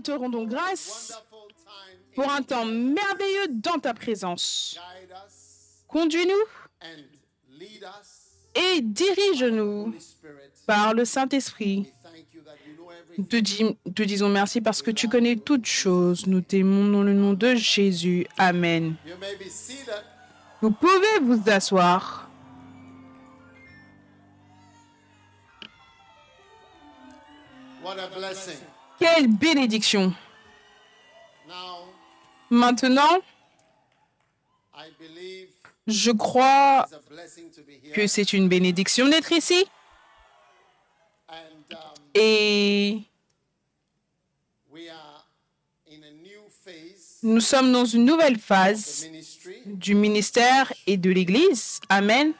nous te rendons grâce pour un temps merveilleux dans ta présence. Conduis-nous et dirige-nous par le Saint-Esprit. Te, te, disons merci parce que tu connais toutes choses. Nous t'aimons dans le nom de Jésus. Amen. Vous pouvez vous asseoir. Quelle bénédiction. Maintenant, je crois que c'est une bénédiction d'être ici. Et nous sommes dans une nouvelle phase du ministère et de l'Église. Amen.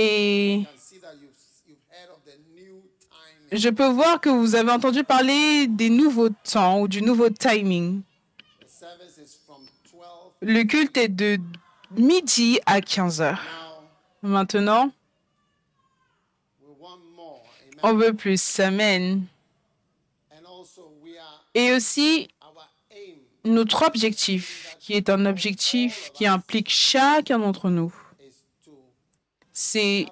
Et je peux voir que vous avez entendu parler des nouveaux temps ou du nouveau timing. Le culte est de midi à 15 heures. Maintenant, on veut plus. Amen. Et aussi, notre objectif, qui est un objectif qui implique chacun d'entre nous, c'est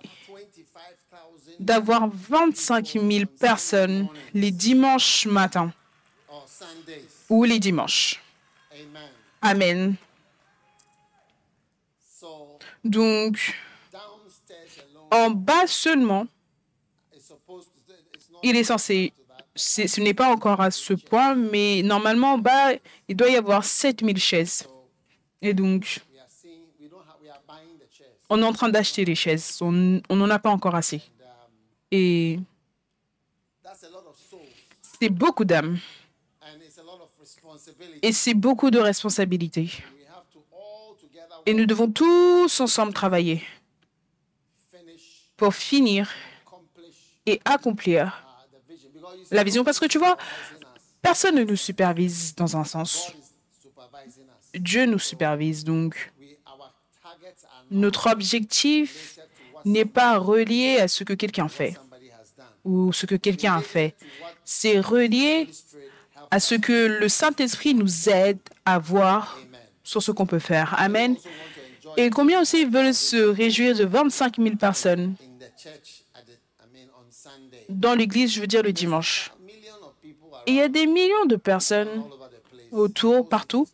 d'avoir 25 000 personnes les dimanches matins ou les dimanches. Amen. Donc, en bas seulement, il est censé, ce n'est pas encore à ce point, mais normalement en bas, il doit y avoir 7000 chaises. Et donc, on est en train d'acheter les chaises. On n'en a pas encore assez. Et c'est beaucoup d'âmes. Et c'est beaucoup de responsabilités. Et nous devons tous ensemble travailler pour finir et accomplir la vision. Parce que tu vois, personne ne nous supervise dans un sens. Dieu nous supervise. Donc, notre objectif n'est pas relié à ce que quelqu'un fait ou ce que quelqu'un a fait. C'est relié à ce que le Saint-Esprit nous aide à voir sur ce qu'on peut faire. Amen. Et combien aussi veulent se réjouir de 25 000 personnes dans l'église, je veux dire le dimanche? il y a des millions de personnes autour, partout.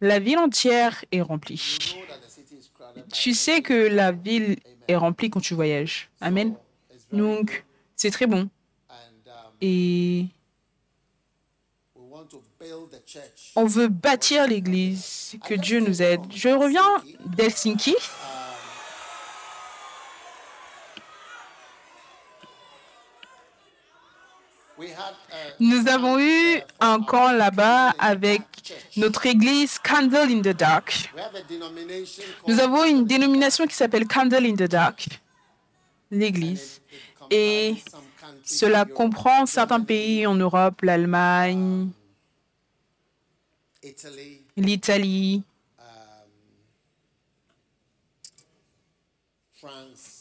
La ville entière est remplie. Tu sais que la ville est remplie quand tu voyages. Amen. Donc, c'est très bon. Et on veut bâtir l'Église. Que Dieu nous aide. Je reviens d'Helsinki. Nous avons eu un camp là-bas avec notre église Candle in the Dark. Nous avons une dénomination qui s'appelle Candle in the Dark, l'église. Et cela comprend certains pays en Europe, l'Allemagne, l'Italie,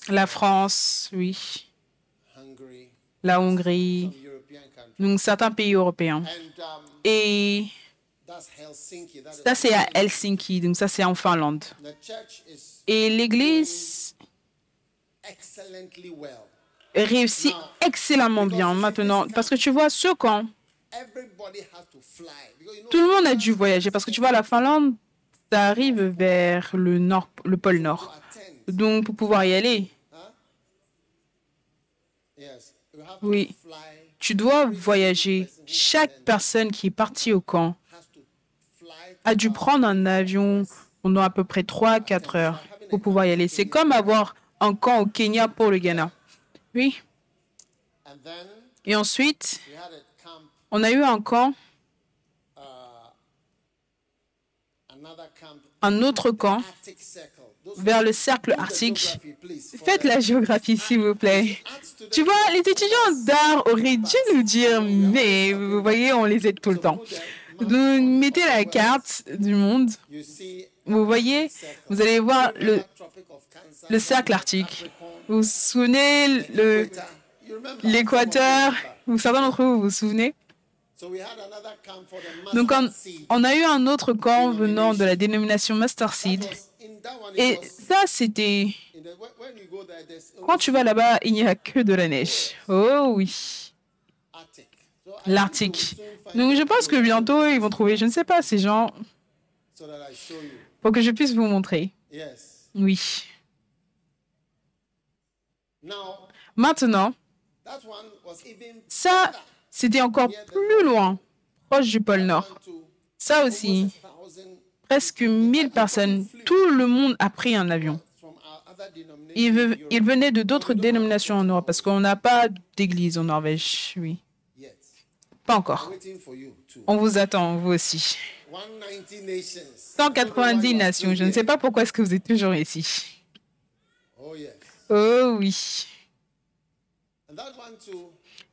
la France, oui, la Hongrie, donc certains pays européens. Et ça, c'est à Helsinki, donc ça, c'est en Finlande. Et l'Église réussit excellemment bien maintenant, parce que tu vois, ce camp, tout le monde a dû voyager, parce que tu vois, la Finlande, ça arrive vers le nord, le pôle nord. Donc, pour pouvoir y aller, oui, tu dois voyager. Chaque personne qui est partie au camp a dû prendre un avion pendant à peu près 3-4 heures pour pouvoir y aller. C'est comme avoir un camp au Kenya pour le Ghana. Oui. Et ensuite, on a eu un camp, un autre camp vers le cercle arctique. Faites la géographie, s'il vous plaît. Tu vois, les étudiants d'art auraient dû nous dire, mais vous voyez, on les aide tout le temps. Donc, mettez la carte du monde. Vous voyez, vous allez voir le, le cercle arctique. Vous vous souvenez l'équateur? Certains d'entre vous vous souvenez? Donc, on, on, a eu un autre camp venant de la dénomination Master Seed. Et ça, c'était... Quand tu vas là-bas, il n'y a que de la neige. Oh oui. L'Arctique. Donc, je pense que bientôt, ils vont trouver, je ne sais pas, ces gens, pour que je puisse vous montrer. Oui. Maintenant, ça, c'était encore plus loin, proche du pôle Nord. Ça aussi, presque 1000 personnes. Tout le monde a pris un avion. Ils, venaient de d'autres dénominations en Europe parce qu'on n'a pas d'église en Norvège, oui. Pas encore. On vous attend, vous aussi. 190 nations. Je ne sais pas pourquoi est-ce que vous êtes toujours ici. Oh oui.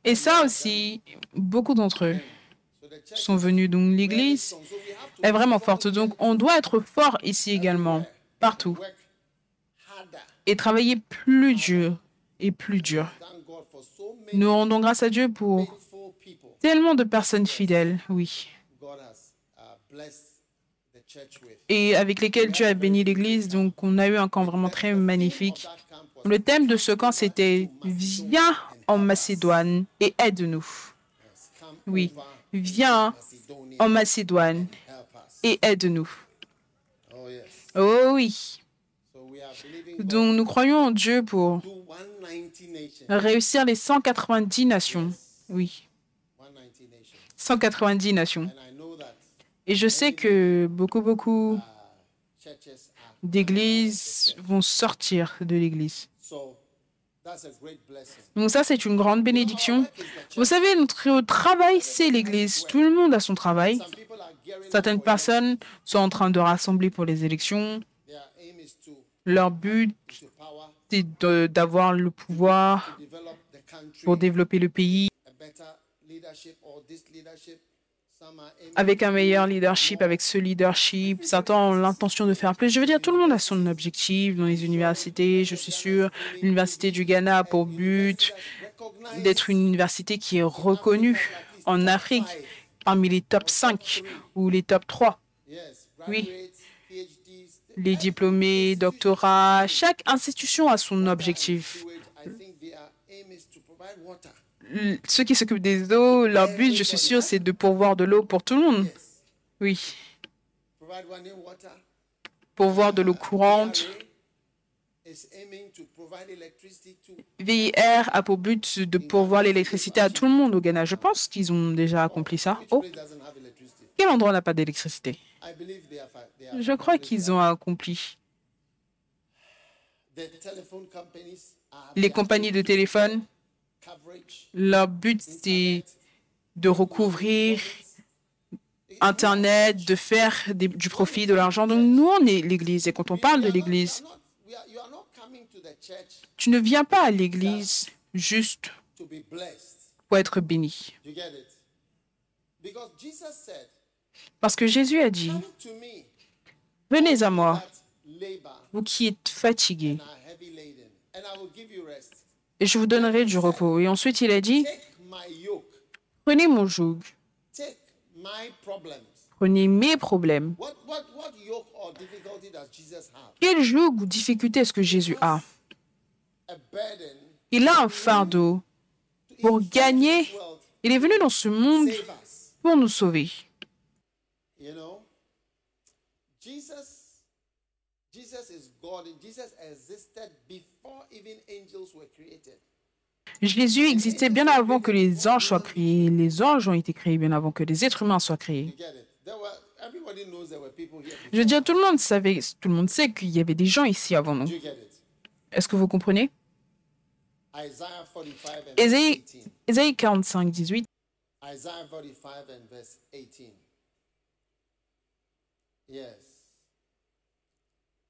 Et ça aussi, beaucoup d'entre eux sont venus. Donc l'Église est vraiment forte. Donc on doit être fort ici également, partout. Et travailler plus dur et plus dur. Nous rendons grâce à Dieu pour tellement de personnes fidèles, oui. Et avec lesquelles Dieu a béni l'Église. Donc on a eu un camp vraiment très magnifique. Le thème de ce camp, c'était Viens en Macédoine et aide-nous. Oui, viens en Macédoine et aide-nous. Oh oui. Donc nous croyons en Dieu pour réussir les 190 nations. Oui. 190 nations. Et je sais que beaucoup, beaucoup d'églises vont sortir de l'église. Donc ça, c'est une grande bénédiction. Vous savez, notre travail, c'est l'Église. Tout le monde a son travail. Certaines personnes sont en train de rassembler pour les élections. Leur but, c'est d'avoir le pouvoir pour développer le pays avec un meilleur leadership, avec ce leadership, certains ont l'intention de faire plus. Je veux dire, tout le monde a son objectif dans les universités, je suis sûr. L'Université du Ghana a pour but d'être une université qui est reconnue en Afrique parmi les top 5 ou les top 3. Oui. Les diplômés, doctorats, chaque institution a son objectif ceux qui s'occupent des eaux, leur but, je suis sûr, c'est de pourvoir de l'eau pour tout le monde. Oui. Pourvoir de l'eau courante. VIR a pour but de pourvoir l'électricité à tout le monde au Ghana. Je pense qu'ils ont déjà accompli ça. Oh. Quel endroit n'a pas d'électricité? Je crois qu'ils ont accompli. Les compagnies de téléphone leur but, c'est de recouvrir Internet, de faire du profit, de l'argent. Donc nous, on est l'Église. Et quand on parle de l'Église, tu ne viens pas à l'Église juste pour être béni. Parce que Jésus a dit, venez à moi, vous qui êtes fatigués, et je vous donnerai du repos. Et ensuite, il a dit, prenez mon joug, prenez mes problèmes. Quel joug ou difficulté est-ce que Jésus a? Il a un fardeau pour gagner. Il est venu dans ce monde pour nous sauver. Jésus existait bien avant que les anges soient créés. Les anges ont été créés bien avant que les êtres humains soient créés. Je veux dire, tout le monde savait, tout le monde sait qu'il y avait des gens ici avant nous. Est-ce que vous comprenez? Ésaïe 45, 18. Yes.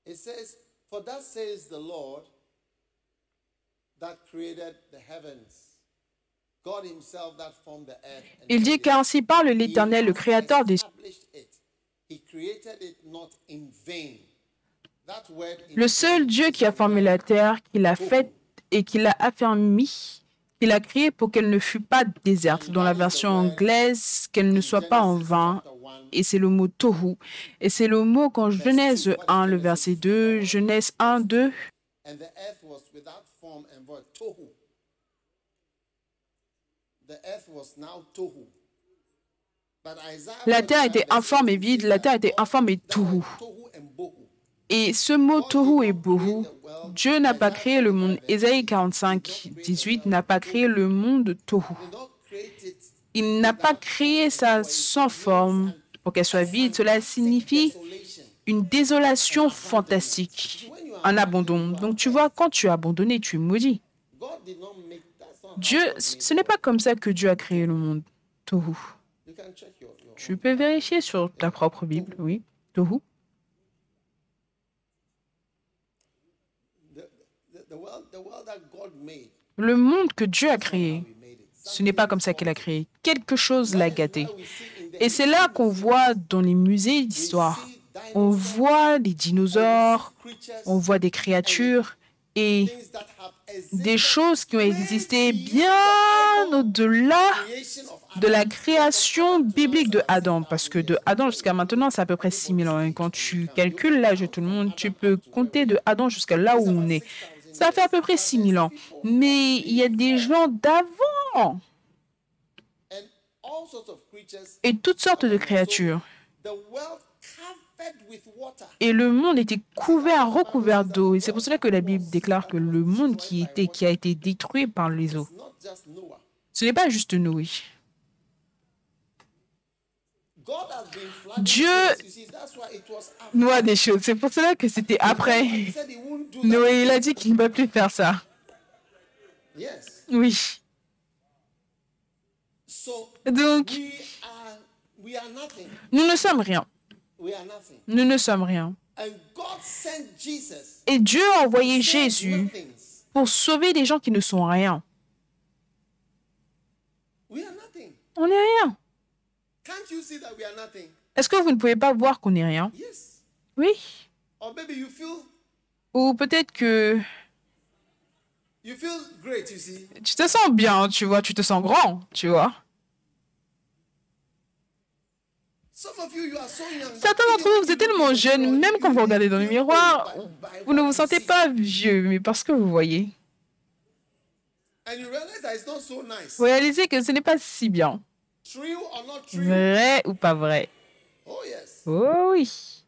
It says, For that says the Lord that created the heavens Il dit qu'ainsi parle l'Éternel, le Créateur des le seul Dieu qui a formé la terre, qui l'a faite et qui l'a affermi, qu'il a créé pour qu'elle ne fût pas déserte, dans la version anglaise, qu'elle ne soit pas en vain. Et c'est le mot tohu. Et c'est le mot qu'en Genèse 1, le verset 2, Genèse 1, 2. La terre était informe et vide, la terre était informe et tohu. Et ce mot tohu et bohu, Dieu n'a pas créé le monde. Ésaïe 45, 18 n'a pas créé le monde tohu. Il n'a pas créé ça sans forme. pour qu'elle soit vide. Cela signifie une désolation fantastique, un abandon. Donc tu vois, quand tu es abandonné, tu es maudit. Dieu, ce n'est pas comme ça que Dieu a créé le monde. Tohu. Tu peux vérifier sur ta propre Bible, oui. Tohu. Le monde que Dieu a créé, ce n'est pas comme ça qu'il a créé. Quelque chose l'a gâté. Et c'est là qu'on voit dans les musées d'histoire, on voit des dinosaures, on voit des créatures et des choses qui ont existé bien au-delà de la création biblique de Adam, parce que de Adam jusqu'à maintenant, c'est à peu près 6000 ans. Et quand tu calcules l'âge de tout le monde, tu peux compter de Adam jusqu'à là où on est. Ça fait à peu près 6000 ans. Mais il y a des gens d'avant et toutes sortes de créatures. Et le monde était couvert, recouvert d'eau. Et c'est pour cela que la Bible déclare que le monde qui, était, qui a été détruit par les eaux, ce n'est pas juste Noé. Dieu noie des choses. C'est pour cela que c'était après. Noé, il a dit qu'il ne va plus faire ça. Oui. Donc, nous ne sommes rien. Nous ne sommes rien. Et Dieu a envoyé Jésus pour sauver des gens qui ne sont rien. On n'est rien. Est-ce que vous ne pouvez pas voir qu'on n'est rien? Oui. Ou peut-être que tu te sens bien, tu vois, tu te sens grand, tu vois. Certains d'entre vous, vous êtes tellement jeunes, même quand vous regardez dans le miroir, vous ne vous sentez pas vieux, mais parce que vous voyez. Vous réalisez que ce n'est pas si bien. Vrai ou pas vrai? Oh oui.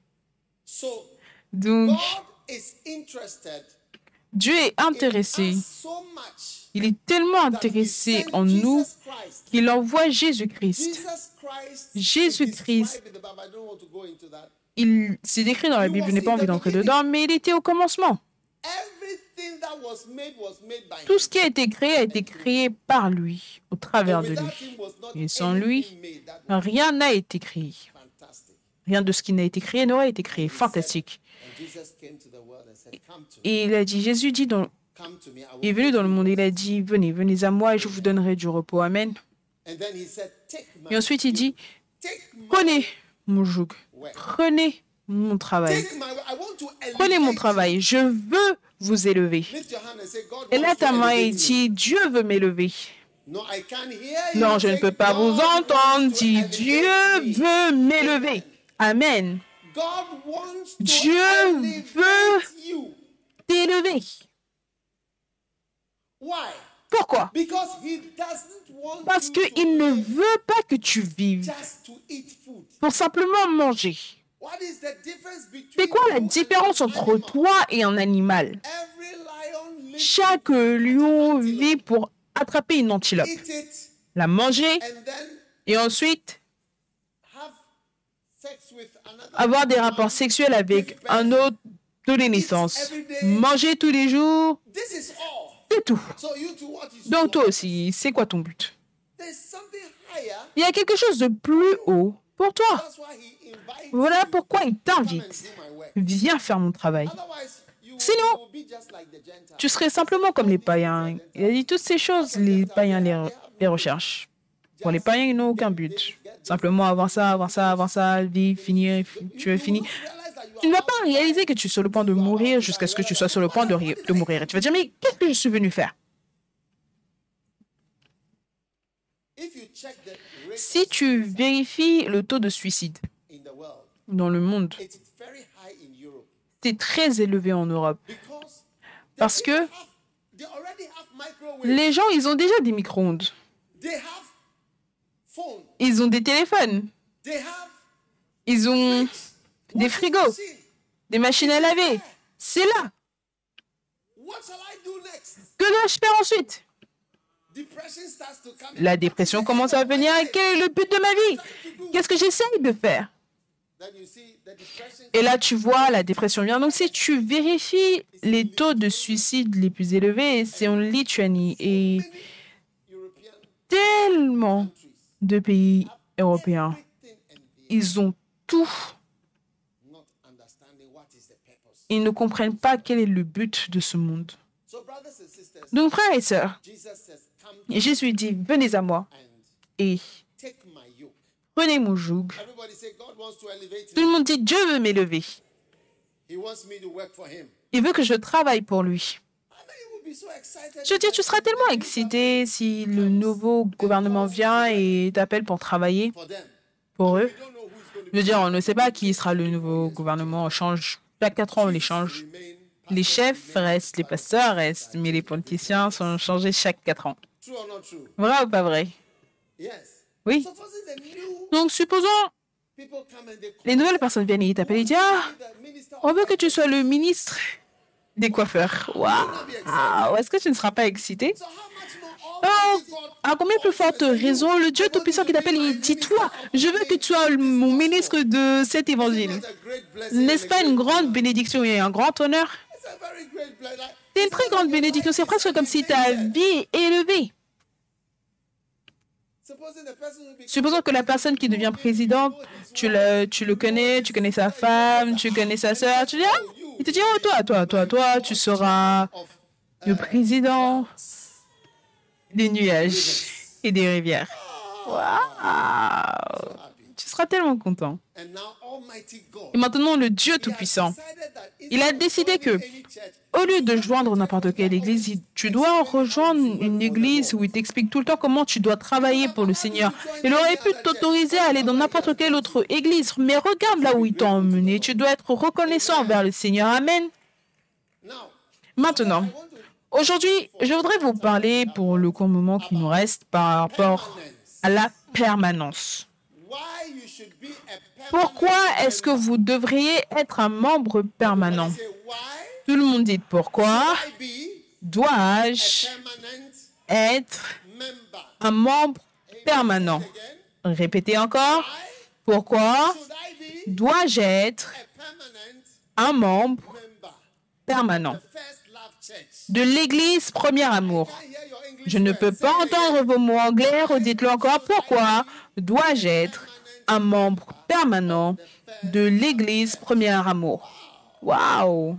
Donc, Dieu est intéressé. Il est tellement intéressé en nous qu'il envoie Jésus-Christ. Jésus-Christ, il s'est décrit dans la Bible, je n'ai pas envie d'entrer dedans, mais il était au commencement. Tout ce qui a été créé a été créé par lui, au travers de lui. Et sans lui, rien n'a été créé. Rien de ce qui n'a été créé n'aurait été créé. Fantastique. Et il a dit, Jésus dit, dans, il est venu dans le monde, il a dit, venez, venez à moi et je vous donnerai du repos. Amen. Et ensuite, il dit, prenez mon joug, prenez mon travail, prenez mon travail, je veux vous élever. Et là, ta main et dit, Dieu veut m'élever. Non, je ne peux pas vous entendre, dit Dieu veut m'élever. Amen. Dieu veut t'élever. Pourquoi? Parce qu'il ne veut pas que tu vives pour simplement manger. C'est quoi la différence entre toi et un animal? Chaque lion vit pour attraper une antilope, la manger et ensuite avoir des rapports sexuels avec un autre de les naissances. Manger tous les jours, c'est tout. Donc toi aussi, c'est quoi ton but? Il y a quelque chose de plus haut pour toi. Voilà pourquoi il t'invite. Viens faire mon travail. Sinon, tu serais simplement comme les païens. Il a dit toutes ces choses, les païens les, les recherchent. Pour les païens, ils n'ont aucun but. Simplement avoir ça, avoir ça, avoir ça, vivre, finir, tu es fini. Tu ne vas pas réaliser que tu es sur le point de mourir jusqu'à ce que tu sois sur le point de, mourir. Tu vas dire, mais qu'est-ce que je suis venu faire? Si tu vérifies le taux de suicide dans le monde, c'est très élevé en Europe. Parce que les gens, ils ont déjà des micro-ondes. Ils ont des téléphones. Ils ont des frigos, des machines à laver. C'est là. Que dois-je faire ensuite? La dépression commence à venir. Quel est le but de ma vie? Qu'est-ce que j'essaye de faire? Et là, tu vois, la dépression vient. Donc, si tu vérifies les taux de suicide les plus élevés, c'est en Lituanie. Et tellement de pays européens, ils ont tout. Ils ne comprennent pas quel est le but de ce monde. Donc, frères et sœurs, Jésus dit, venez à moi et prenez mon joug. Tout le monde dit, Dieu veut m'élever. Il veut que je travaille pour lui. Je dis, tu seras tellement excité si le nouveau gouvernement vient et t'appelle pour travailler pour eux. Je veux dire, on ne sait pas qui sera le nouveau gouvernement. On change. Chaque quatre ans, on les change. Les chefs restent, les pasteurs restent, mais les politiciens sont changés chaque quatre ans. Vrai ou pas vrai? Oui. Donc, supposons les nouvelles personnes viennent et t'appellent et disent Ah, on veut que tu sois le ministre des coiffeurs. Waouh! Est-ce que tu ne seras pas excité? Oh, à combien plus forte raison, le Dieu Tout-Puissant qui t'appelle, il dit Toi, je veux que tu sois mon ministre de cet évangile. N'est-ce pas une grande bénédiction et un grand honneur? C'est une très grande bénédiction. C'est presque comme si ta vie est élevée. Supposons que la personne qui devient présidente, tu le, tu le connais, tu connais sa femme, tu connais sa soeur, tu dis, ah, il te dit, oh, toi, toi, toi, toi, tu seras le président des nuages et des rivières. Waouh! Tu seras tellement content. Et maintenant, le Dieu Tout-Puissant, il a décidé que, au lieu de joindre n'importe quelle église, tu dois rejoindre une église où il t'explique tout le temps comment tu dois travailler pour le Seigneur. Il aurait pu t'autoriser à aller dans n'importe quelle autre église, mais regarde là où il t'a emmené. Tu dois être reconnaissant envers le Seigneur. Amen. Maintenant, aujourd'hui, je voudrais vous parler pour le court moment qui nous reste par rapport à la permanence. Pourquoi est-ce que vous devriez être un membre permanent? Tout le monde dit pourquoi dois-je être un membre permanent? Répétez encore. Pourquoi dois-je être un membre permanent? De l'Église Premier Amour Je ne peux pas entendre vos mots anglais. Redites-le encore. Pourquoi dois-je être un membre permanent de l'Église Premier Amour. Waouh!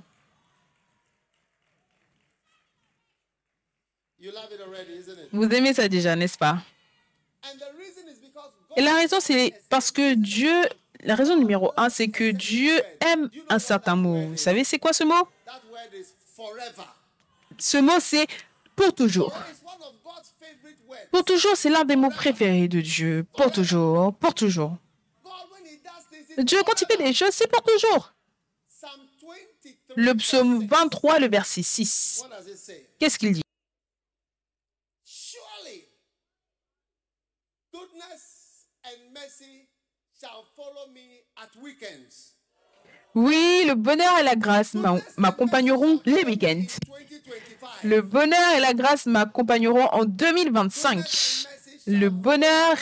Vous aimez ça déjà, n'est-ce pas? Et la raison, c'est parce que Dieu, la raison numéro un, c'est que Dieu aime un certain mot. Vous savez, c'est quoi ce mot? Ce mot, c'est pour toujours. Pour toujours, c'est l'un des mots préférés de Dieu. Pour toujours, pour toujours. Dieu, quand il fait des choses, c'est pour toujours. Le psaume 23, le verset 6. Qu'est-ce qu'il dit? Oui, le bonheur et la grâce m'accompagneront les week-ends. Le bonheur et la grâce m'accompagneront en 2025. Le bonheur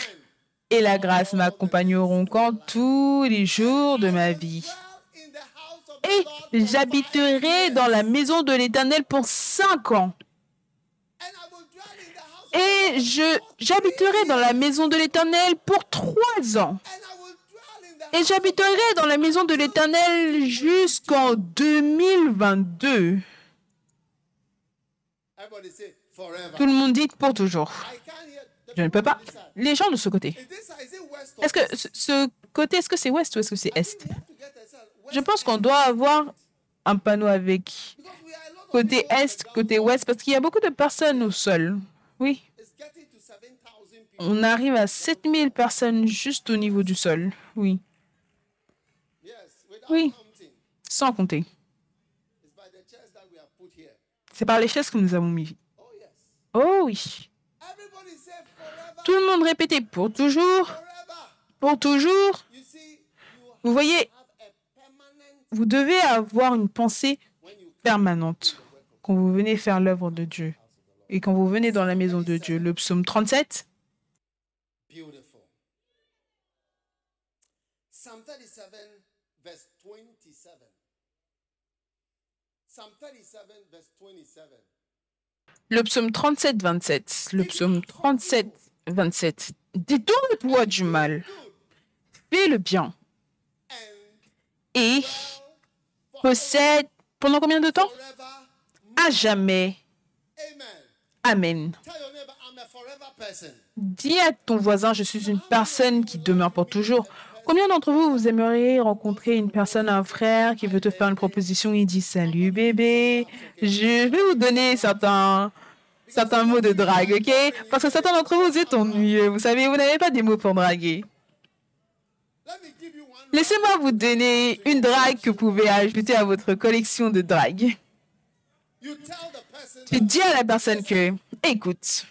et la grâce m'accompagneront quand tous les jours de ma vie. Et j'habiterai dans la maison de l'Éternel pour cinq ans. Et j'habiterai dans la maison de l'Éternel pour trois ans. Et j'habiterai dans la maison de l'Éternel jusqu'en 2022. Tout le monde dit pour toujours. Je ne peux pas. Les gens de ce côté. Est-ce que ce côté, est-ce que c'est ouest ou est-ce que c'est est? Je pense qu'on doit avoir un panneau avec côté est, côté ouest, parce qu'il y a beaucoup de personnes au sol. Oui. On arrive à 7000 personnes juste au niveau du sol. Oui. Oui. Sans compter. C'est par les chaises que nous avons mis. Oh oui. Tout le monde répétait pour toujours. Pour toujours. Vous voyez, vous devez avoir une pensée permanente quand vous venez faire l'œuvre de Dieu et quand vous venez dans la maison de Dieu. Le psaume 37. Le psaume 37, 27. Le psaume 37, 27. Détourne-toi du mal. Fais le bien. Et possède pendant combien de temps? À jamais. Amen. Dis à ton voisin, je suis une personne qui demeure pour toujours. Combien d'entre vous, vous aimeriez rencontrer une personne, un frère qui veut te faire une proposition Il dit Salut bébé, je vais vous donner certains, certains mots de drague, ok? Parce que certains d'entre vous, vous êtes ennuyeux. Vous savez, vous n'avez pas des mots pour draguer. Laissez-moi vous donner une drague que vous pouvez ajouter à votre collection de dragues. Tu dis à la personne que, écoute,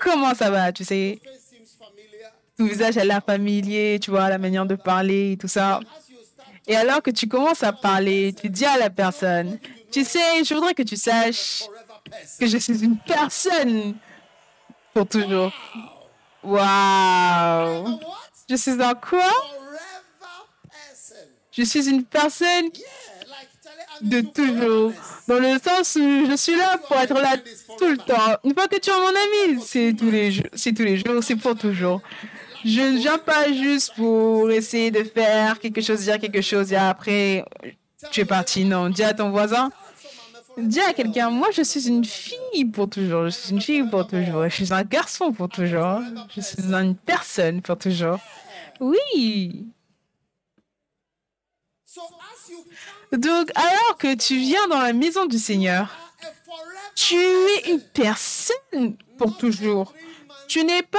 comment ça va, tu sais? Ton visage a l'air familier, tu vois, la manière de parler et tout ça. Et alors que tu commences à parler, tu dis à la personne, tu sais, je voudrais que tu saches que je suis une personne pour toujours. Waouh Je suis un quoi? Je suis une personne de toujours. Dans le sens où je suis là pour être là tout le temps. Une fois que tu es mon ami, c'est tous les jours, c'est tous les jours, c'est pour toujours. Je ne viens pas juste pour essayer de faire quelque chose, dire quelque chose et après tu es parti. Non, dis à ton voisin. Dis à quelqu'un, moi je suis une fille pour toujours, je suis une fille pour toujours, je suis un garçon pour toujours, je suis une personne pour toujours. Oui. Donc, alors que tu viens dans la maison du Seigneur, tu es une personne pour toujours. Tu n'es pas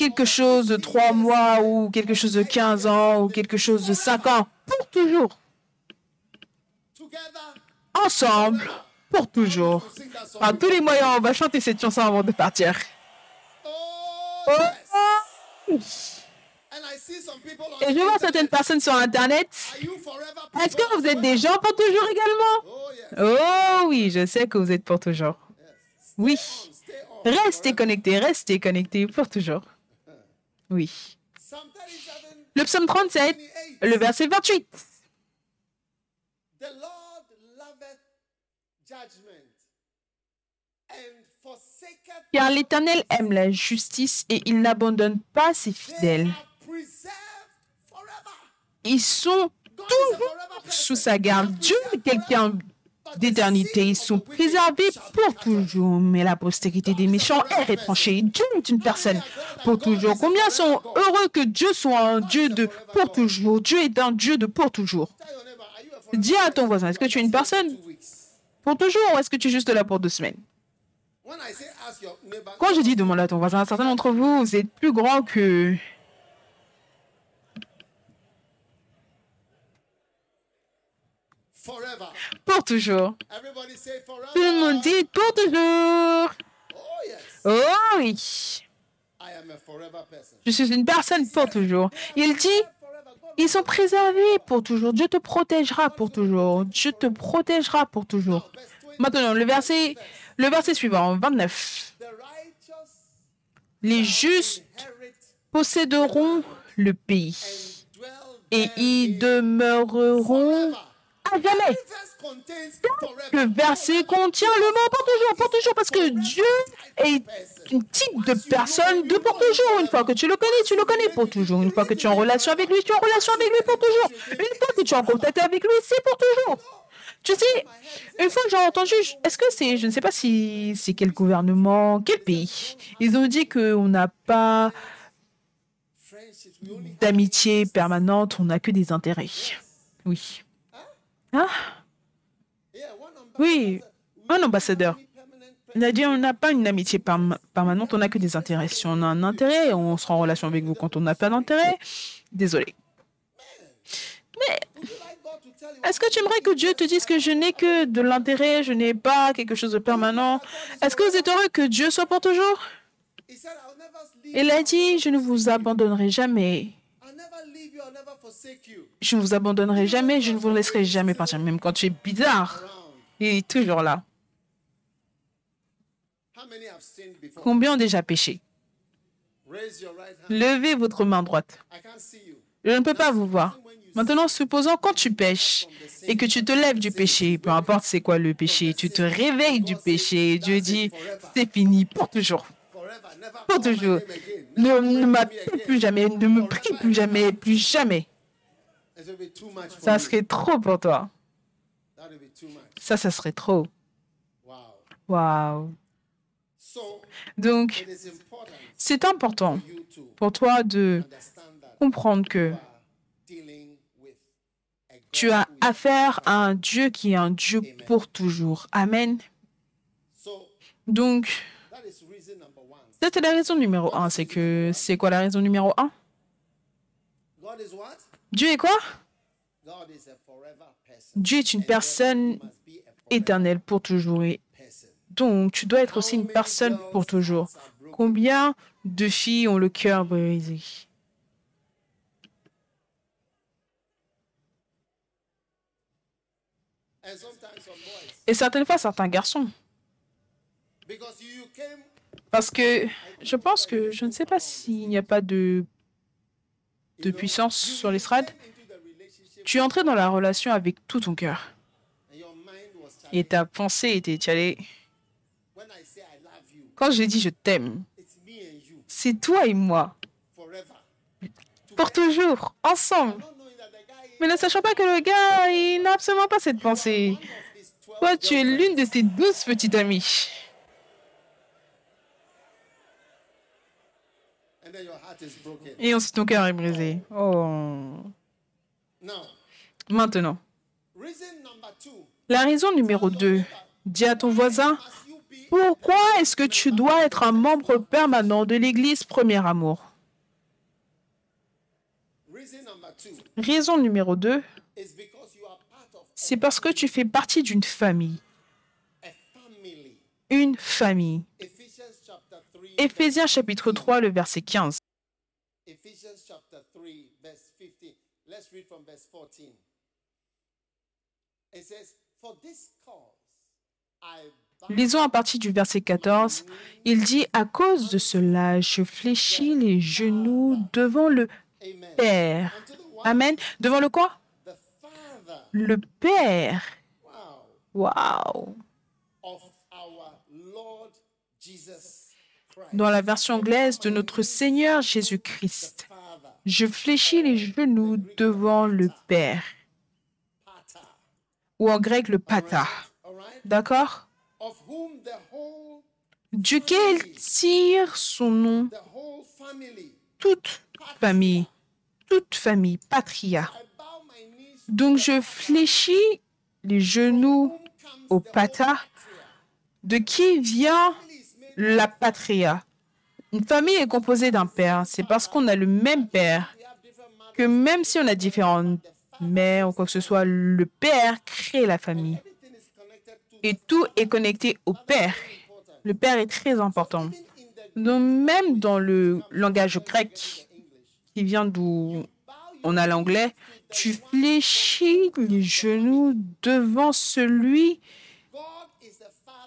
quelque chose de trois mois ou quelque chose de 15 ans ou quelque chose de cinq ans. Pour toujours. Ensemble, pour toujours. Par tous les moyens, on va chanter cette chanson avant de partir. Oh. Et je vois certaines personnes sur Internet. Est-ce que vous êtes des gens pour toujours également? Oh oui, je sais que vous êtes pour toujours. Oui. Restez connectés, restez connectés pour toujours. Oui. Le psaume 37, le verset 28. Car l'Éternel aime la justice et il n'abandonne pas ses fidèles. Ils sont toujours sous sa garde. Dieu est quelqu'un d'éternité. Sont préservés pour toujours. Mais la postérité des méchants est retranchée. Dieu est une personne pour toujours. Combien sont heureux que Dieu soit un Dieu de pour toujours. Dieu est un Dieu de pour toujours. Dis à ton voisin, est-ce que tu es une personne pour toujours ou est-ce que tu es juste là pour deux semaines? Quand je dis demande à ton voisin, certains d'entre vous, vous êtes plus grand que Pour toujours. Tout le monde dit pour toujours. Oh oui. Je suis une personne pour toujours. Il dit, ils sont préservés pour toujours. Dieu te protégera pour toujours. Dieu te protégera pour toujours. Maintenant, le verset, le verset suivant, 29. Les justes posséderont le pays et y demeureront jamais. Le verset contient le mot pour toujours, pour toujours, parce que Dieu est un type de personne de pour toujours. Une fois que tu le connais, tu le connais pour toujours. Une fois que tu es en relation avec lui, tu es en relation avec lui pour toujours. Une fois que tu es en contact avec lui, c'est pour toujours. Tu sais, une fois j'ai entendu, est-ce que c'est, je ne sais pas si c'est quel gouvernement, quel pays, ils ont dit qu'on n'a pas d'amitié permanente, on n'a que des intérêts. Oui. Ah Oui, un ambassadeur. Il a dit on n'a pas une amitié permanente, on n'a que des intérêts. Si on a un intérêt, on sera en relation avec vous. Quand on n'a pas d'intérêt, désolé. Mais est-ce que tu aimerais que Dieu te dise que je n'ai que de l'intérêt, je n'ai pas quelque chose de permanent? Est-ce que vous êtes heureux que Dieu soit pour toujours? Il a dit, je ne vous abandonnerai jamais. Je ne vous abandonnerai jamais, je ne vous laisserai jamais partir, même quand tu es bizarre. Il est toujours là. Combien ont déjà péché? Levez votre main droite. Je ne peux pas vous voir. Maintenant, supposons quand tu pêches et que tu te lèves du péché, peu importe c'est quoi le péché, tu te réveilles du péché, Dieu dit, c'est fini pour toujours. Pour toujours. Ne, ne m'appelle plus jamais, ne me prie plus jamais, plus jamais. Ça serait trop pour toi. Ça, ça serait trop. Wow. Donc, c'est important pour toi de comprendre que tu as affaire à un Dieu qui est un Dieu pour toujours. Amen. Donc, c'était la raison numéro un. C'est que, c'est quoi la raison numéro un? Dieu est quoi? Dieu est une personne éternelle pour toujours. donc, tu dois être aussi une personne pour toujours. Combien de filles ont le cœur brisé? Et certaines fois, certains garçons. Parce que je pense que, je ne sais pas s'il n'y a pas de, puissance sur l'estrade. Tu es entré dans la relation avec tout ton cœur. Et ta pensée était allée. Quand j'ai dit je t'aime, c'est toi et moi. Pour toujours, ensemble. Mais ne sachant pas que le gars, il n'a absolument pas cette pensée. Toi, tu es l'une de ses douze petites amies. Et ensuite, ton cœur est brisé. Oh. Maintenant, la raison numéro deux, dis à ton voisin, pourquoi est-ce que tu dois être un membre permanent de l'Église Premier Amour? Raison numéro deux, c'est parce que tu fais partie d'une famille. Une famille. Éphésiens chapitre 3, le verset 15. Lisons à partir du verset 14. Il dit, à cause de cela, je fléchis les genoux devant le Père. Amen. Devant le quoi? Le Père. Wow. Dans la version anglaise de notre Seigneur Jésus-Christ, je fléchis les genoux devant le Père. Ou en grec, le Pata. D'accord? Duquel tire son nom toute famille, toute famille, patria. Donc je fléchis les genoux au pata. De qui vient la patria Une famille est composée d'un père. C'est parce qu'on a le même père que même si on a différentes mères ou quoi que ce soit, le père crée la famille. Et tout est connecté au père. Le père est très important. Donc même dans le langage grec, qui vient d'où on a l'anglais, tu fléchis les genoux devant celui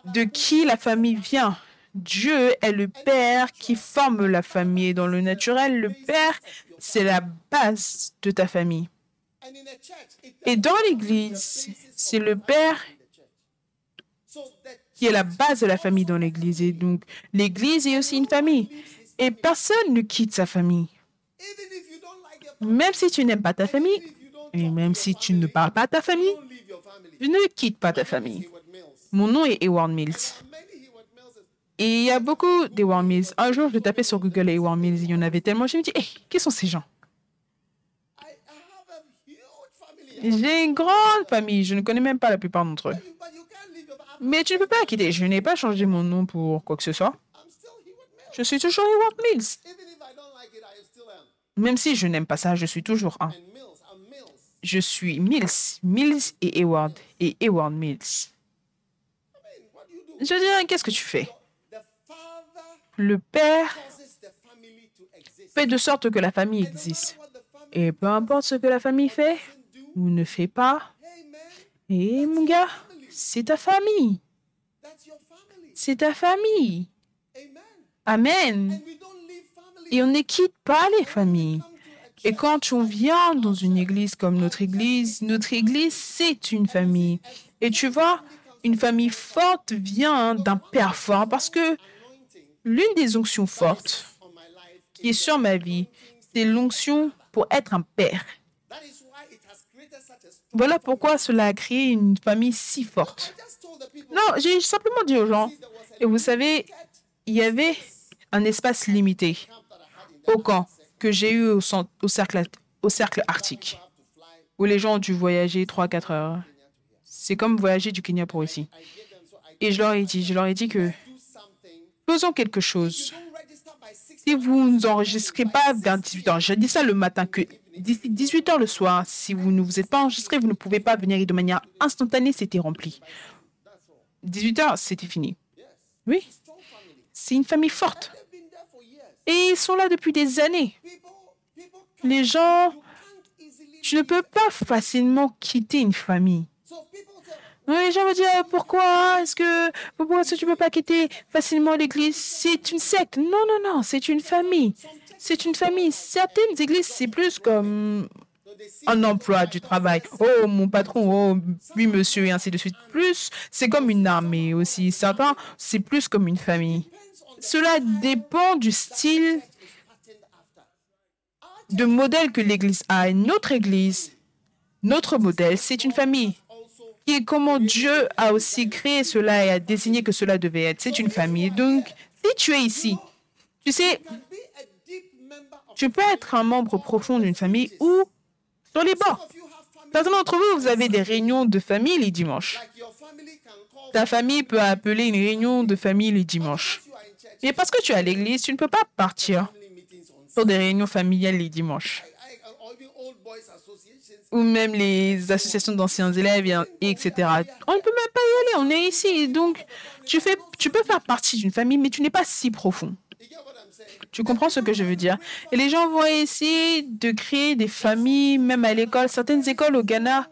de qui la famille vient. Dieu est le Père qui forme la famille. Dans le naturel, le Père, c'est la base de ta famille. Et dans l'Église, c'est le Père qui est la base de la famille dans l'Église. Et donc, l'Église est aussi une famille. Et personne ne quitte sa famille. Même si tu n'aimes pas ta famille, et même si tu ne parles pas à ta famille, tu ne quittes pas ta famille. Mon nom est Ewan Mills. Et il y a beaucoup d'Ewan Mills. Un jour, je tapais sur Google Ewan Mills, il y en avait tellement. Je me dis, hé, qui sont ces gens? J'ai une grande famille, je ne connais même pas la plupart d'entre eux. Mais tu ne peux pas quitter. Je n'ai pas changé mon nom pour quoi que ce soit. Je suis toujours Ewart Mills. Même si je n'aime pas ça, je suis toujours un. Je suis Mills, Mills et Eward, et Eward Mills. Je dirais, qu'est-ce que tu fais? Le père fait de sorte que la famille existe. Et peu importe ce que la famille fait ou ne fait pas, et mon gars, c'est ta famille. C'est ta famille. Amen. Et on ne quitte pas les familles. Et quand on vient dans une église comme notre église, notre église, c'est une famille. Et tu vois, une famille forte vient d'un père fort parce que l'une des onctions fortes qui est sur ma vie, c'est l'onction pour être un père. Voilà pourquoi cela a créé une famille si forte. Non, j'ai simplement dit aux gens, et vous savez, il y avait un espace limité au camp que j'ai eu au, cercle, au cercle arctique, où les gens ont dû voyager 3-4 heures. C'est comme voyager du Kenya pour ici. Et je leur ai dit, je leur ai dit que faisons quelque chose. Si vous ne vous enregistrez pas vers 18 h j'ai dit ça le matin, que d'ici 18 h le soir, si vous ne vous êtes pas enregistré, vous ne pouvez pas venir et de manière instantanée, c'était rempli. 18 h c'était fini. Oui, c'est une famille forte. Et ils sont là depuis des années. Les gens, tu ne peux pas facilement quitter une famille. Les gens me disent pourquoi est-ce que pourquoi est-ce peux pas quitter facilement l'église? C'est une secte. Non, non, non, c'est une famille. C'est une famille. Certaines églises, c'est plus comme un emploi du travail. Oh, mon patron, oh, oui, monsieur, et ainsi de suite. Plus, c'est comme une armée aussi. Certains, c'est plus comme une famille. Cela dépend du style de modèle que l'Église a. Notre Église, notre modèle, c'est une famille. Et comment Dieu a aussi créé cela et a désigné que cela devait être. C'est une famille. Donc, si tu es ici, tu sais, tu peux être un membre profond d'une famille ou sur les bords. Certains d'entre vous, vous avez des réunions de famille les dimanches. Ta famille peut appeler une réunion de famille les dimanches. Et parce que tu es à l'église, tu ne peux pas partir pour des réunions familiales les dimanches. Ou même les associations d'anciens élèves, etc. On ne peut même pas y aller, on est ici. Donc, tu, fais, tu peux faire partie d'une famille, mais tu n'es pas si profond. Tu comprends ce que je veux dire? Et les gens vont essayer de créer des familles, même à l'école. Certaines écoles au Ghana,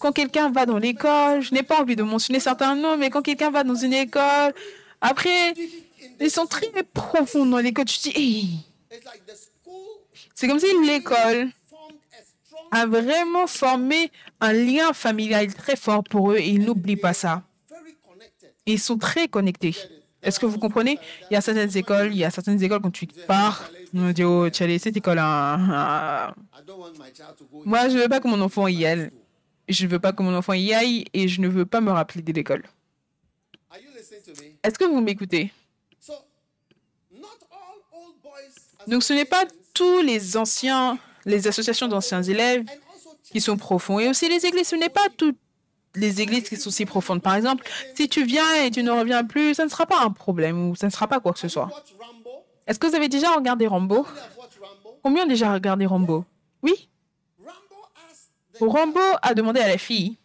quand quelqu'un va dans l'école, je n'ai pas envie de mentionner certains noms, mais quand quelqu'un va dans une école, après, ils sont très profonds dans l'école. Tu dis, c'est comme si l'école a vraiment formé un lien familial très fort pour eux et ils n'oublient pas ça. Ils sont très connectés. Est-ce que vous comprenez? Il y a certaines écoles, il y a certaines écoles quand tu pars, on me dit, oh, tu as cette école. Hein, Moi, je ne veux pas que mon enfant y aille. Je ne veux pas que mon enfant y aille et je ne veux pas me rappeler de l'école. Est-ce que vous m'écoutez? Donc ce n'est pas tous les anciens, les associations d'anciens élèves qui sont profonds. Et aussi les églises, ce n'est pas toutes les églises qui sont si profondes. Par exemple, si tu viens et tu ne reviens plus, ça ne sera pas un problème ou ça ne sera pas quoi que ce soit. Est-ce que vous avez déjà regardé Rambo? Combien ont déjà regardé Rambo? Oui? Rambo a demandé à la fille.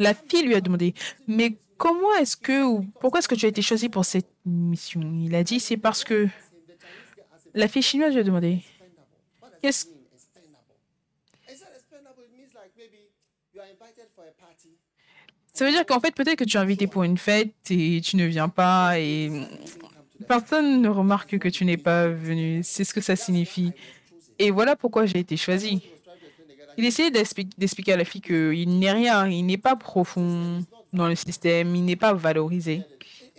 La fille lui a demandé, mais comment est-ce que, ou pourquoi est-ce que tu as été choisi pour cette mission? Il a dit, c'est parce que la fille chinoise lui a demandé, qu'est-ce Ça veut dire qu'en fait, peut-être que tu es invité pour une fête et tu ne viens pas et personne ne remarque que tu n'es pas venu. C'est ce que ça signifie. Et voilà pourquoi j'ai été choisi. Il essayait d'expliquer à la fille qu'il n'est rien, il n'est pas profond dans le système, il n'est pas valorisé.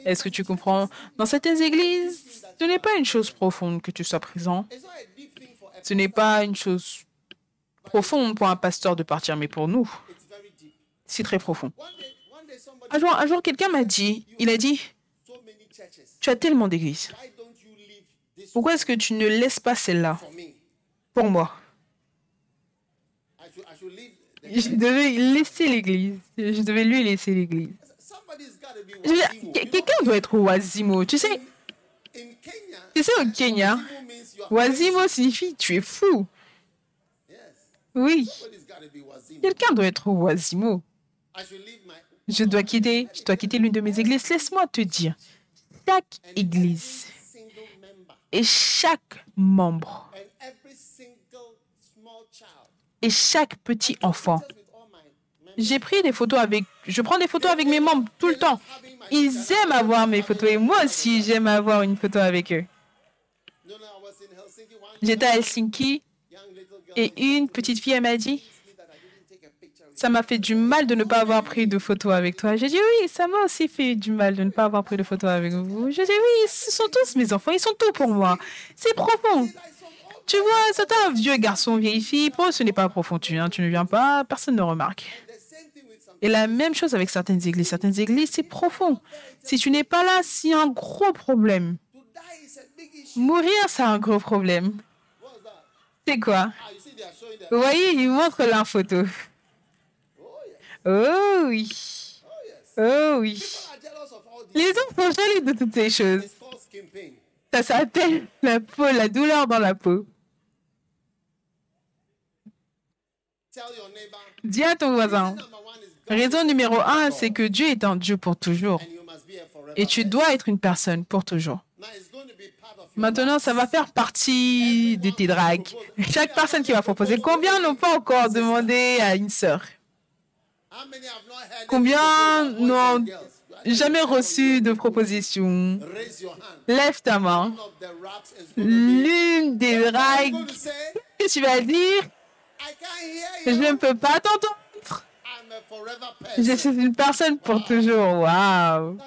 Est-ce que tu comprends? Dans certaines églises, ce n'est pas une chose profonde que tu sois présent. Ce n'est pas une chose profonde pour un pasteur de partir, mais pour nous, c'est très profond. Un jour, un quelqu'un m'a dit, il a dit, tu as tellement d'églises. Pourquoi est-ce que tu ne laisses pas celle-là pour moi? Je devais laisser l'église. Je devais lui laisser l'église. Quelqu'un doit être oisimo. Tu sais, tu sais, au Kenya, oisimo signifie tu es fou. Oui. Quelqu'un doit être oisimo. Je dois quitter, je dois quitter l'une de mes églises. Laisse-moi te dire, chaque église et chaque membre et chaque petit enfant. J'ai pris des photos avec, je prends des photos avec mes membres tout le temps. Ils aiment avoir mes photos et moi aussi j'aime avoir une photo avec eux. J'étais à Helsinki et une petite fille m'a dit, ça m'a fait du mal de ne pas avoir pris de photos avec toi. J'ai dit oui, ça m'a aussi fait du mal de ne pas avoir pris de photos avec vous. J'ai dit oui, ce sont tous mes enfants, ils sont tout pour moi. C'est profond. Tu vois, c'est un vieux garçon, vieille fille. Pour ce n'est pas profond. Tu viens, tu ne viens pas, personne ne remarque. Et la même chose avec certaines églises. Certaines églises, c'est profond. Si tu n'es pas là, c'est un gros problème. Mourir, c'est un gros problème. C'est quoi? Vous voyez, il montre la photo. Oh oui. Oh oui. Les hommes sont jaloux de toutes ces choses. Ça s'appelle la peau, la douleur dans la peau. Dis à ton voisin, raison numéro un, c'est que Dieu est un Dieu pour toujours. Et tu dois être une personne pour toujours. Maintenant, ça va faire partie de tes dragues. Chaque personne qui va proposer, combien n'ont pas encore demandé à une sœur? Combien n'ont jamais reçu de proposition? Lève ta main. L'une des dragues tu vas dire, je ne peux pas t'entendre. Je suis une personne pour toujours. Waouh.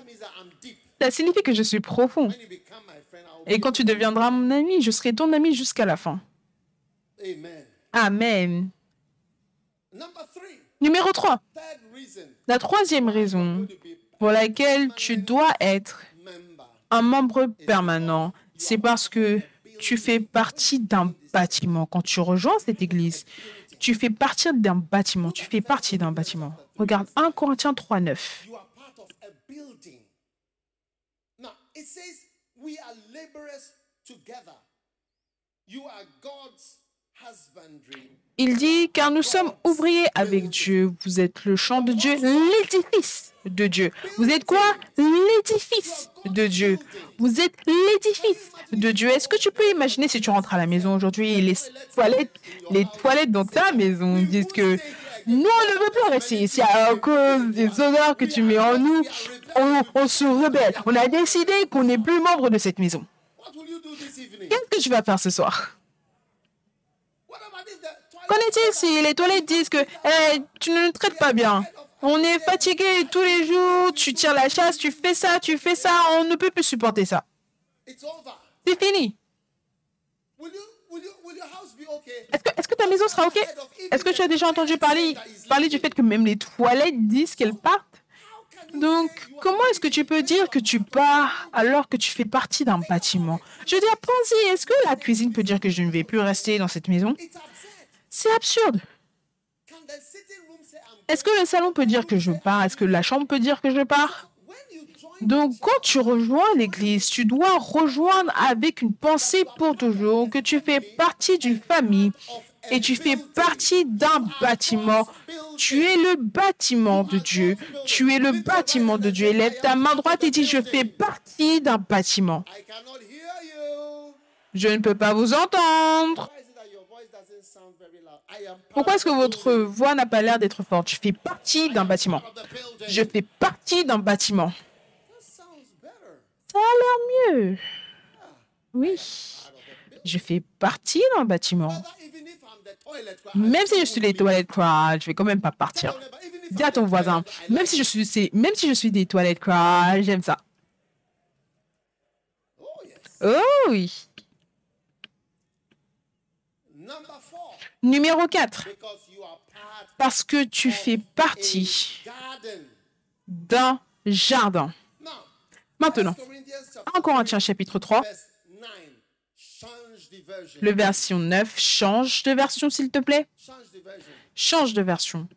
Ça signifie que je suis profond. Et quand tu deviendras mon ami, je serai ton ami jusqu'à la fin. Amen. Numéro 3. La troisième raison pour laquelle tu dois être un membre permanent, c'est parce que tu fais partie d'un bâtiment. Quand tu rejoins cette église, tu fais partie d'un bâtiment. Tu fais partie d'un bâtiment. Regarde 1 Corinthiens 3, 9. Il dit, car nous sommes ouvriers avec Dieu. Vous êtes le champ de Dieu, l'édifice de Dieu. Vous êtes quoi? L'édifice de Dieu. Vous êtes l'édifice de Dieu. Est-ce que tu peux imaginer si tu rentres à la maison aujourd'hui les toilettes, les toilettes dans ta maison disent que nous, on ne veut pas rester ici à cause des odeurs que tu mets en nous. On, se rebelle. On a décidé qu'on n'est plus membre de cette maison. Qu'est-ce que tu vas faire ce soir? Qu'en est-il si les toilettes disent que tu ne nous traites pas bien? On est fatigué tous les jours, tu tires la chasse, tu fais ça, tu fais ça, on ne peut plus supporter ça. C'est fini. Est-ce que, ta maison sera OK? Est-ce que tu as déjà entendu parler, parler du fait que même les toilettes disent qu'elles partent? donc, comment est-ce que tu peux dire que tu pars alors que tu fais partie d'un bâtiment? Je veux dire, pense-y, est-ce que la cuisine peut dire que je ne vais plus rester dans cette maison? C'est absurde. Est-ce que le salon peut dire que je pars? Est-ce que la chambre peut dire que je pars? Donc, quand tu rejoins l'Église, tu dois rejoindre avec une pensée pour toujours que tu fais partie d'une famille et tu fais partie d'un bâtiment. Tu es le bâtiment de Dieu. Tu es le bâtiment de Dieu. Lève ta main droite et dis, je fais partie d'un bâtiment. Je ne peux pas vous entendre. Pourquoi est-ce que votre voix n'a pas l'air d'être forte? Je fais partie d'un bâtiment. Je fais partie d'un bâtiment. Ça a l'air mieux. Oui. Je fais partie d'un bâtiment. Même si je suis des toilettes crash, je vais quand même pas partir. Dis à ton voisin, même si je suis, même si je suis des toilettes crash, j'aime ça. Oh oui. Numéro 4. Parce que tu fais partie d'un jardin. Maintenant, en Corinthiens chapitre 3, le version 9, change de version s'il te plaît. Change de version.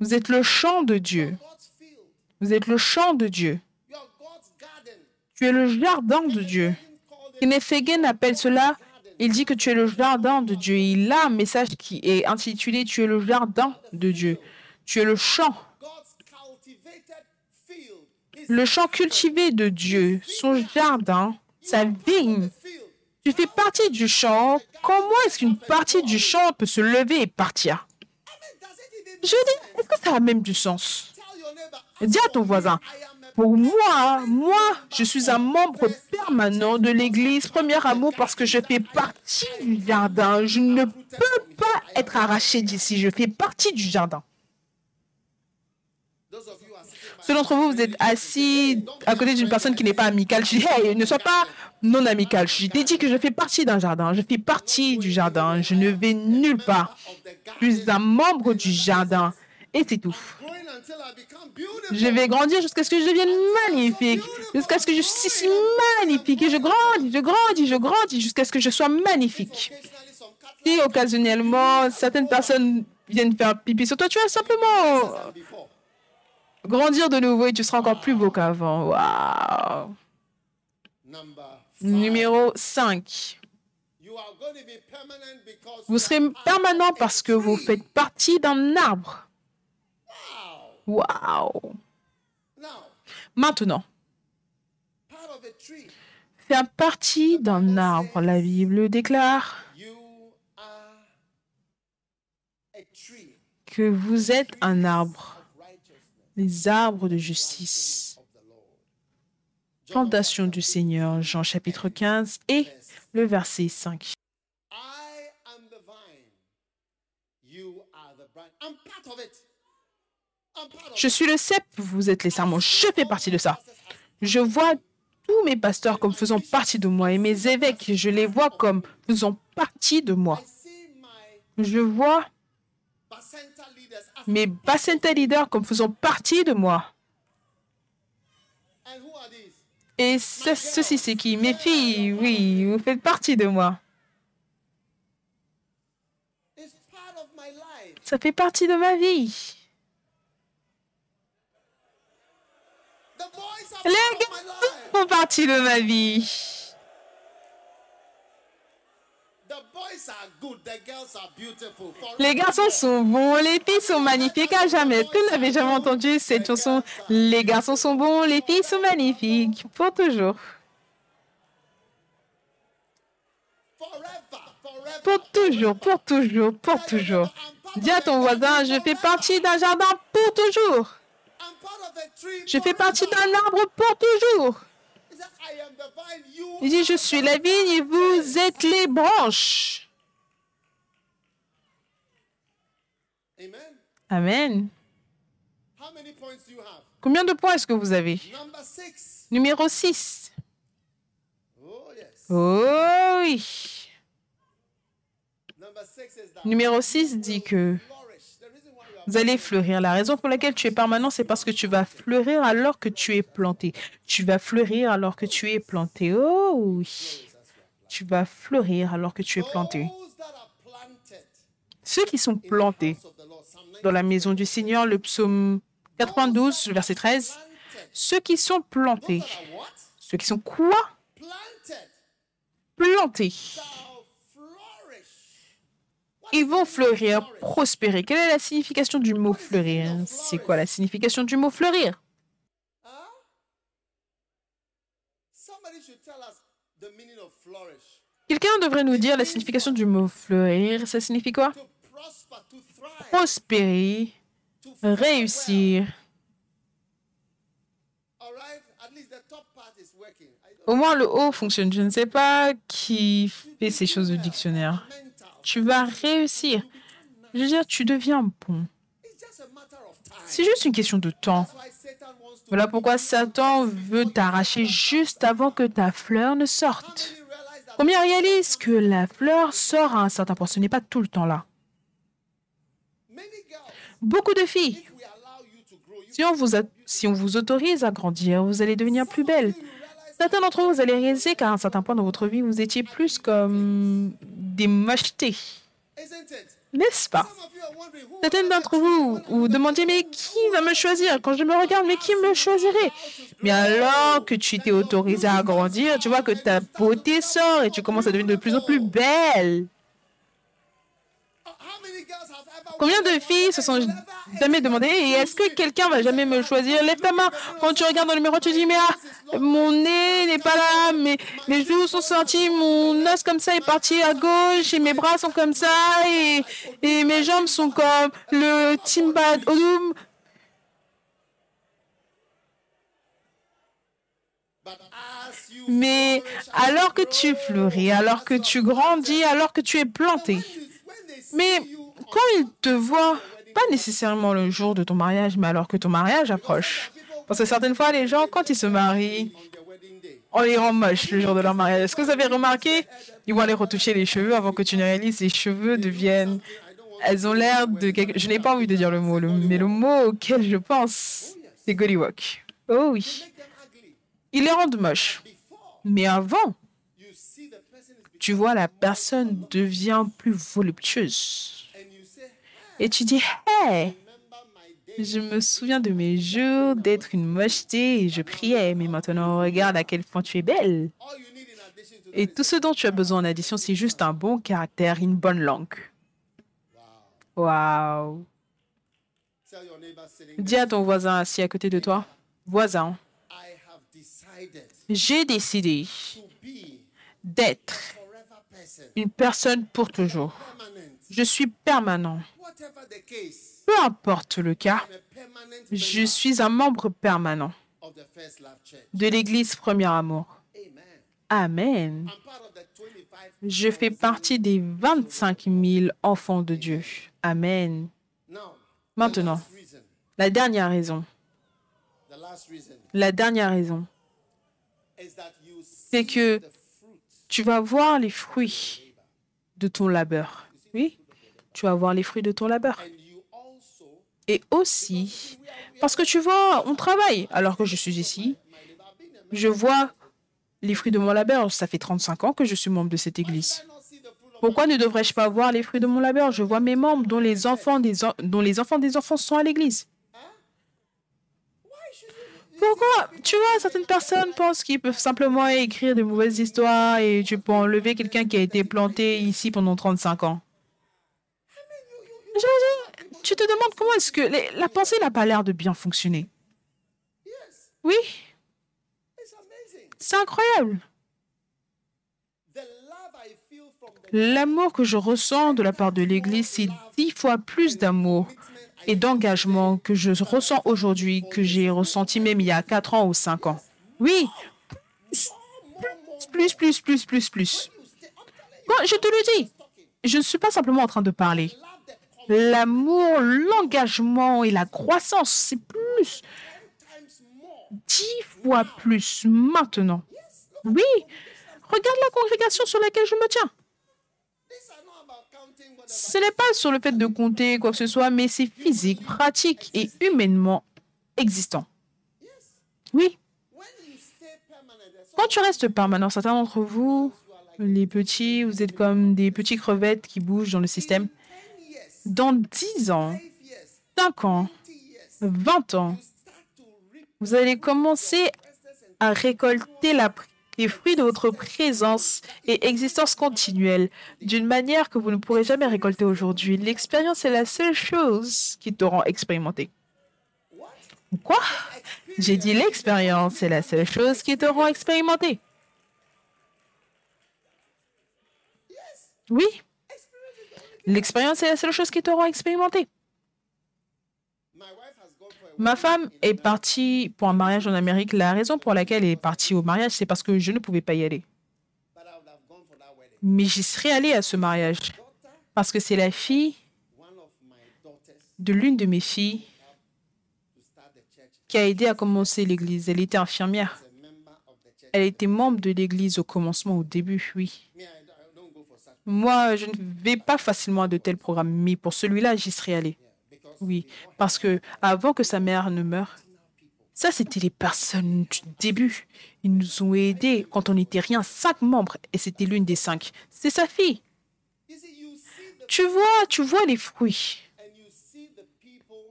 Vous êtes le champ de Dieu. Vous êtes le champ de Dieu. Tu es le jardin de Dieu. Kenneth Hagin appelle cela, il dit que tu es le jardin de Dieu. Il a un message qui est intitulé Tu es le jardin de Dieu. Tu es le champ. Le champ cultivé de Dieu, son jardin, sa vigne. Tu fais partie du champ. Comment est-ce qu'une partie du champ peut se lever et partir? Je dis, est-ce que ça a même du sens? Dis à ton voisin, pour moi, moi, je suis un membre permanent de l'Église Premier Amour parce que je fais partie du jardin. Je ne peux pas être arraché d'ici. Je fais partie du jardin. Ceux d'entre vous, vous êtes assis à côté d'une personne qui n'est pas amicale. Je dis, hey, ne sois pas non amical. Je t'ai dit que je fais partie d'un jardin. Je fais partie du jardin. Je ne vais nulle part. Je suis un membre du jardin. Et c'est tout. Je vais grandir jusqu'à ce que je devienne magnifique. Jusqu'à ce que je suis si magnifique. Et je grandis, je grandis, je grandis jusqu'à ce que je sois magnifique. Et occasionnellement, certaines personnes viennent faire pipi sur toi, tu vas simplement grandir de nouveau et tu seras encore plus beau qu'avant. Waouh! Numéro 5. Vous serez permanent parce que vous faites partie d'un arbre. Waouh! Maintenant, faire partie d'un arbre, la Bible déclare que vous êtes un arbre les arbres de justice. Plantation du Seigneur, Jean chapitre 15 et le verset 5. Je suis le cep, vous êtes les serments, je fais partie de ça. Je vois tous mes pasteurs comme faisant partie de moi et mes évêques, je les vois comme faisant partie de moi. Je vois mes Bacenta leaders comme faisant partie de moi. Et ceci, c'est qui? Mes filles, oui, vous faites partie de moi. Ça fait partie de ma vie. Les gars font partie de ma vie. Les garçons sont bons, les filles sont magnifiques à jamais. Vous n'avez jamais entendu? Cette chanson Les garçons sont bons, les filles sont magnifiques pour toujours. Pour toujours, pour toujours, pour toujours. Dis à ton voisin, je fais partie d'un jardin pour toujours. Je fais partie d'un arbre pour toujours. Il dit, je suis la vigne et vous êtes les branches. Amen. Combien de points est-ce que vous avez? Numéro 6. Oh oui. Numéro 6 dit que vous allez fleurir. La raison pour laquelle tu es permanent, c'est parce que tu vas fleurir alors que tu es planté. Tu vas fleurir alors que tu es planté. Oh oui. Tu vas fleurir alors que tu es planté. Ceux qui sont plantés dans la maison du Seigneur, le psaume 92, verset 13. Ceux qui sont plantés. Ceux qui sont quoi? Plantés ils vont fleurir, prospérer. Quelle est la signification du mot fleurir? C'est quoi la signification du mot fleurir? Quelqu'un devrait nous dire la signification du mot fleurir. Ça signifie quoi? Prospérer, réussir. Au moins, le O fonctionne. Je ne sais pas qui fait ces choses au dictionnaire. Tu vas réussir. Je veux dire, tu deviens bon. C'est juste une question de temps. Voilà pourquoi Satan veut t'arracher juste avant que ta fleur ne sorte. Combien réalise que la fleur sort à un certain point Ce n'est pas tout le temps là. Beaucoup de filles, si on, vous si on vous autorise à grandir, vous allez devenir plus belle. Certains d'entre vous, vous allez réaliser qu'à un certain point dans votre vie, vous étiez plus comme des mochetés. N'est-ce pas? Certains d'entre vous vous demandiez, mais qui va me choisir? Quand je me regarde, mais qui me choisirait? Mais alors que tu t'es autorisé à grandir, tu vois que ta beauté sort et tu commences à devenir de plus en plus belle. Combien de filles se sont jamais demandé est-ce que quelqu'un va jamais me choisir? Lève ta main. Quand tu regardes dans le miroir, tu dis mais ah, mon nez n'est pas là, mes, mes joues sont sorties, mon os comme ça est parti à gauche et mes bras sont comme ça et, et mes jambes sont comme le Timbad Odum. Mais alors que tu fleuris, alors que tu grandis, alors que tu es planté, mais quand ils te voient, pas nécessairement le jour de ton mariage, mais alors que ton mariage approche. Parce que certaines fois, les gens, quand ils se marient, on les rend moches le jour de leur mariage. Est-ce que vous avez remarqué? Ils vont aller retoucher les cheveux avant que tu ne réalises, les cheveux deviennent... Elles ont l'air de quelque... Je n'ai pas envie de dire le mot, mais le mot auquel je pense, c'est gollywog. Oh oui. Ils les rendent moches. Mais avant, tu vois, la personne devient plus voluptueuse. Et tu dis, hey, je me souviens de mes jours d'être une mocheté et je priais, mais maintenant regarde à quel point tu es belle. Et tout ce dont tu as besoin en addition, c'est juste un bon caractère, une bonne langue. Wow. Dis à ton voisin assis à côté de toi, voisin, j'ai décidé d'être une personne pour toujours. Je suis permanent. Peu importe le cas, je suis un membre permanent de l'Église Premier Amour. Amen. Je fais partie des 25 000 enfants de Dieu. Amen. Maintenant, la dernière raison. La dernière raison, c'est que tu vas voir les fruits de ton labeur. Oui, tu vas voir les fruits de ton labeur. Et aussi, parce que tu vois, on travaille alors que je suis ici. Je vois les fruits de mon labeur. Ça fait 35 ans que je suis membre de cette église. Pourquoi ne devrais-je pas voir les fruits de mon labeur? Je vois mes membres dont les enfants des, dont les enfants, des enfants sont à l'église. Pourquoi? Tu vois, certaines personnes pensent qu'ils peuvent simplement écrire de mauvaises histoires et tu peux enlever quelqu'un qui a été planté ici pendant 35 ans tu te demandes comment est-ce que la pensée n'a pas l'air de bien fonctionner. Oui. C'est incroyable. L'amour que je ressens de la part de l'Église, c'est dix fois plus d'amour et d'engagement que je ressens aujourd'hui, que j'ai ressenti même il y a quatre ans ou cinq ans. Oui. Plus, plus, plus, plus, plus. je te le dis, je ne suis pas simplement en train de parler l'amour, l'engagement et la croissance, c'est plus. Dix fois plus maintenant. Oui, regarde la congrégation sur laquelle je me tiens. Ce n'est pas sur le fait de compter quoi que ce soit, mais c'est physique, pratique et humainement existant. Oui. Quand tu restes permanent, certains d'entre vous, les petits, vous êtes comme des petits crevettes qui bougent dans le système dans 10 ans, 5 ans, 20 ans, vous allez commencer à récolter les fruits de votre présence et existence continuelle d'une manière que vous ne pourrez jamais récolter aujourd'hui. L'expérience est la seule chose qui t'aura expérimenté. Quoi? J'ai dit l'expérience est la seule chose qui t'aura expérimenté. Oui. L'expérience est la seule chose qui t'aura expérimenté. Ma femme est partie pour un mariage en Amérique. La raison pour laquelle elle est partie au mariage, c'est parce que je ne pouvais pas y aller. Mais j'y serais allée à ce mariage parce que c'est la fille de l'une de mes filles qui a aidé à commencer l'église. Elle était infirmière. Elle était membre de l'église au commencement, au début, oui. Moi, je ne vais pas facilement à de tels programmes, mais pour celui-là, j'y serais allée. Oui, parce que avant que sa mère ne meure, ça, c'était les personnes du début. Ils nous ont aidés quand on n'était rien, cinq membres, et c'était l'une des cinq. C'est sa fille. Tu vois, tu vois les fruits.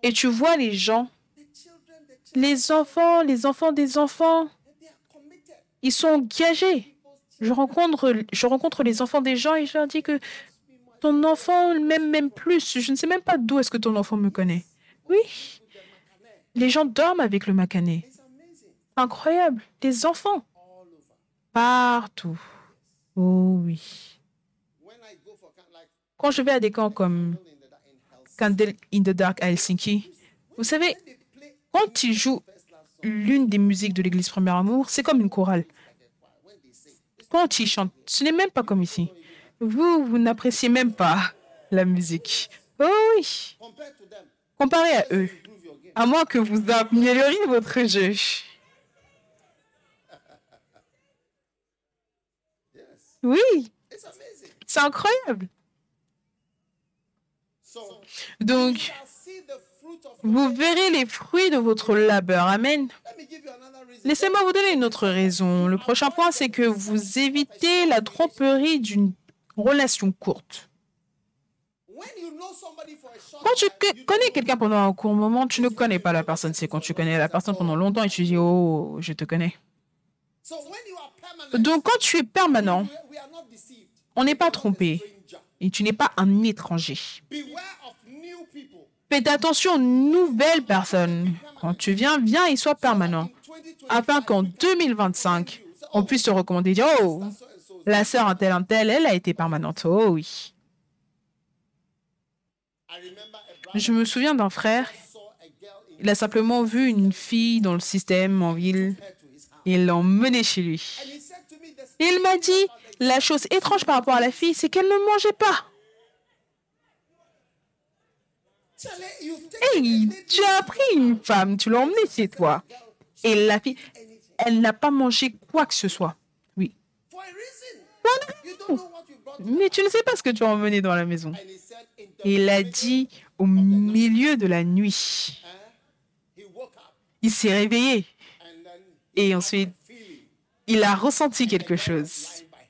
Et tu vois les gens, les enfants, les enfants des enfants, ils sont engagés. Je rencontre, je rencontre les enfants des gens et je leur dis que ton enfant m'aime même plus. Je ne sais même pas d'où est-ce que ton enfant me connaît. Oui, les gens dorment avec le macané. Incroyable. Des enfants. Partout. Oh oui. Quand je vais à des camps comme Candle in the Dark à Helsinki, vous savez, quand ils jouent l'une des musiques de l'église Premier Amour, c'est comme une chorale. Quand ils chantent, ce n'est même pas comme ici. Vous, vous n'appréciez même pas la musique. Oh oui. Comparé à eux, à moins que vous amélioriez votre jeu. Oui, c'est incroyable. Donc, vous verrez les fruits de votre labeur. Amen. Laissez-moi vous donner une autre raison. Le prochain point, c'est que vous évitez la tromperie d'une relation courte. Quand tu connais quelqu'un pendant un court moment, tu ne connais pas la personne. C'est quand tu connais la personne pendant longtemps et tu dis, oh, je te connais. Donc quand tu es permanent, on n'est pas trompé et tu n'es pas un étranger. Faites attention aux nouvelles personnes. Quand tu viens, viens et sois permanent. Afin qu'en 2025, on puisse te recommander, oh, la sœur un tel, tel, elle a été permanente. Oh oui. Je me souviens d'un frère, il a simplement vu une fille dans le système en ville et il l'a emmenée chez lui. Il m'a dit, la chose étrange par rapport à la fille, c'est qu'elle ne mangeait pas. Hey, tu as pris une femme, tu l'as emmenée chez toi. Et la fille, elle n'a pas mangé quoi que ce soit. Oui. Mais tu ne sais pas ce que tu as emmené dans la maison. Il a dit au milieu de la nuit. Il s'est réveillé. Et ensuite, il a ressenti quelque chose.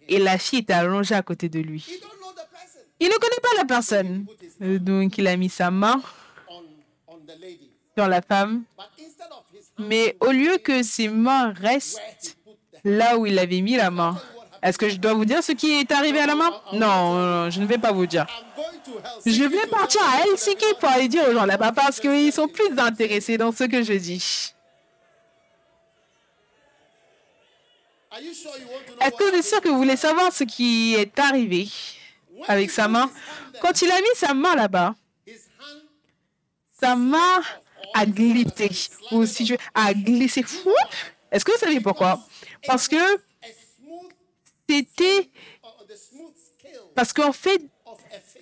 Et la fille était allongée à côté de lui. Il ne connaît pas la personne. Donc, il a mis sa main sur la femme. Mais au lieu que ses mains restent là où il avait mis la main, est-ce que je dois vous dire ce qui est arrivé à la main? Non, je ne vais pas vous dire. Je vais partir à Helsinki pour aller dire aux gens là-bas parce qu'ils sont plus intéressés dans ce que je dis. Est-ce que vous êtes sûr que vous voulez savoir ce qui est arrivé? Avec sa main Quand il a mis sa main là-bas, sa main a glissé. Ou si je a glissé. Est-ce que vous savez pourquoi? Parce que c'était parce qu'en fait,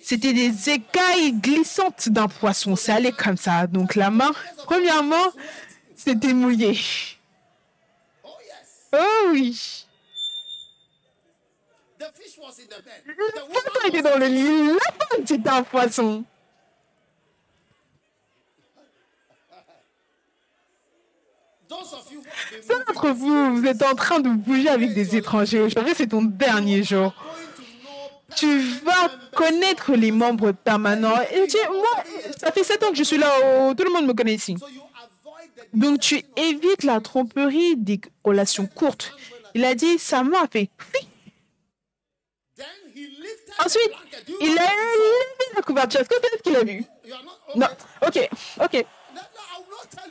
c'était des écailles glissantes d'un poisson. Ça allait comme ça. Donc la main, premièrement, c'était mouillé. Oh oui. Le poisson était dans le lit. La c'était un poisson. Certains d'entre vous, vous êtes en train de bouger avec des étrangers. Aujourd'hui, c'est ton dernier jour. Tu vas connaître les membres permanents. Et tu, moi, ça fait sept ans que je suis là. Oh, tout le monde me connaît ici. Donc, tu évites la tromperie des relations courtes. Il a dit, sa main a fait. Ensuite, il a levé la couverture. Est-ce que c'est ce qu'il a vu? Non. Ok, ok.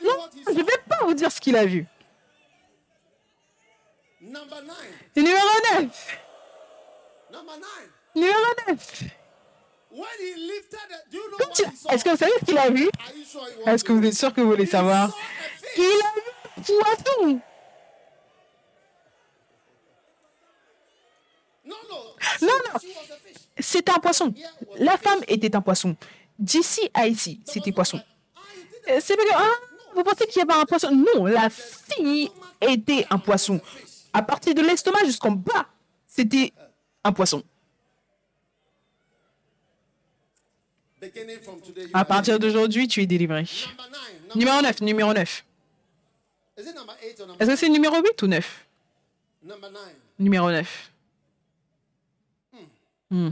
Non, je ne vais pas vous dire ce qu'il a vu. Numéro 9. Numéro 9. Est-ce que vous savez ce qu'il a vu? Est-ce que vous êtes sûr que vous voulez savoir? Il a vu un poisson. Non, non, c'était un poisson. La femme était un poisson. D'ici à ici, c'était poisson. Euh, c'est que, ah, vous pensez qu'il y avait un poisson? Non, la fille était un poisson. À partir de l'estomac jusqu'en bas, c'était un poisson. À partir d'aujourd'hui, tu es délivré. Numéro 9, numéro 9. Est-ce que c'est numéro 8 ou 9 Numéro 9. Hmm.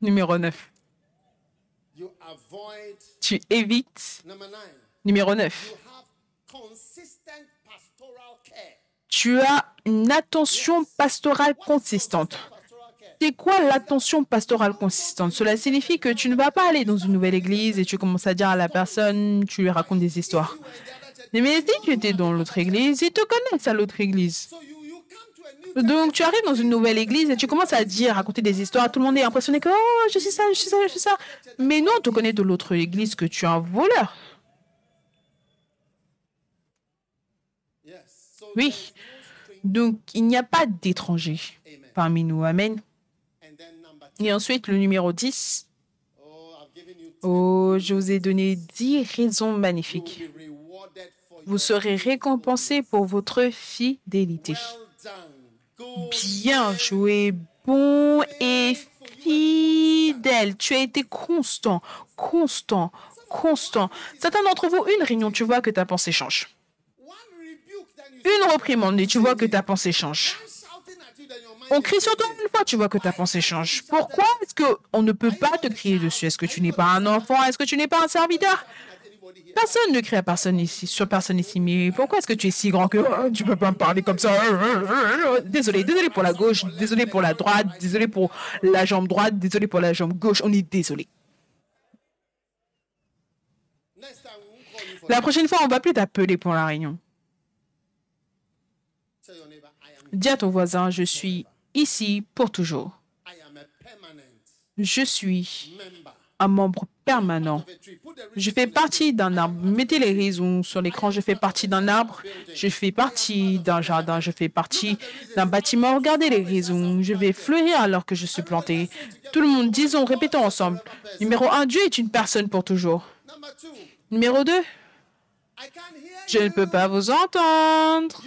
Numéro 9. Tu évites. Numéro 9. Tu as une attention pastorale consistante. C'est quoi l'attention pastorale consistante? Cela signifie que tu ne vas pas aller dans une nouvelle église et tu commences à dire à la personne, tu lui racontes des histoires. Mais si tu étais dans l'autre église, ils te connaissent à l'autre église. Donc, tu arrives dans une nouvelle église et tu commences à dire, raconter des histoires. Tout le monde est impressionné que, oh, je suis ça, je suis ça, je suis ça. Mais non, on te connaît de l'autre église que tu es un voleur. Oui. Donc, il n'y a pas d'étrangers parmi nous. Amen. Et ensuite, le numéro 10. Oh, je vous ai donné 10 raisons magnifiques. Vous serez récompensé pour votre fidélité. Bien joué, bon et fidèle. Tu as été constant, constant, constant. Certains d'entre vous, une réunion, tu vois que ta pensée change. Une reprimande et tu vois que ta pensée change. On crie sur toi une fois, tu vois que ta pensée change. Pourquoi est-ce qu'on ne peut pas te crier dessus? Est-ce que tu n'es pas un enfant? Est-ce que tu n'es pas un serviteur? Personne ne crie à personne ici, sur personne ici. Mais pourquoi est-ce que tu es si grand que oh, tu peux pas me parler comme ça Désolé, désolé pour la gauche, désolé pour la droite, désolé pour la jambe droite, désolé pour la jambe gauche. On est désolé. La prochaine fois, on va plus t'appeler pour la réunion. Dis à ton voisin, je suis ici pour toujours. Je suis un membre permanent. Je fais partie d'un arbre. Mettez les raisons sur l'écran. Je fais partie d'un arbre. Je fais partie d'un jardin. Je fais partie d'un bâtiment. Regardez les raisons. Je vais fleurir alors que je suis planté. Tout le monde, disons, répétons ensemble. Numéro un, Dieu est une personne pour toujours. Numéro 2, je ne peux pas vous entendre.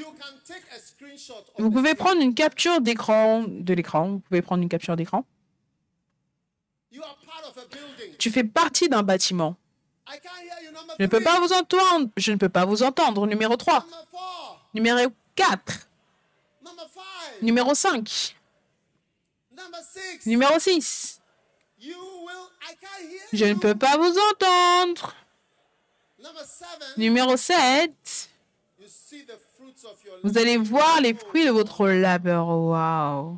Vous pouvez prendre une capture d'écran de l'écran. Vous pouvez prendre une capture d'écran. Tu fais partie d'un bâtiment. Je ne peux pas vous entendre. Je ne peux pas vous entendre. Numéro 3. Numéro 4. Numéro 5. Numéro 6. Je ne peux pas vous entendre. Numéro 7. Vous allez voir les fruits de votre labeur. Wow.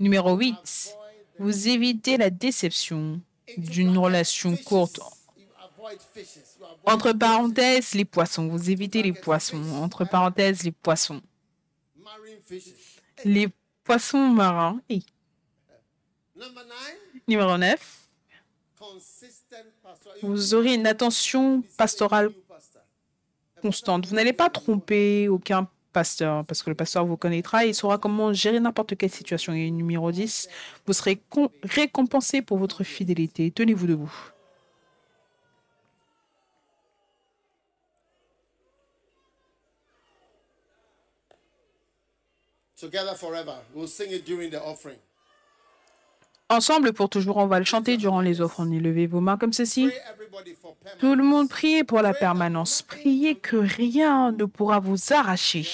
Numéro 8. Vous évitez la déception d'une relation courte. Entre parenthèses, les poissons. Vous évitez les poissons. Entre parenthèses, les poissons. Les poissons marins. Numéro 9. Vous aurez une attention pastorale constante. Vous n'allez pas tromper aucun pasteur, parce que le pasteur vous connaîtra et saura comment gérer n'importe quelle situation. Et numéro 10, vous serez récompensé pour votre fidélité. Tenez-vous debout. Together forever. We'll sing it during the offering. Ensemble pour toujours, on va le chanter durant les offres. On levez vos mains comme ceci. Tout le monde priez pour la permanence. Priez que rien ne pourra vous arracher.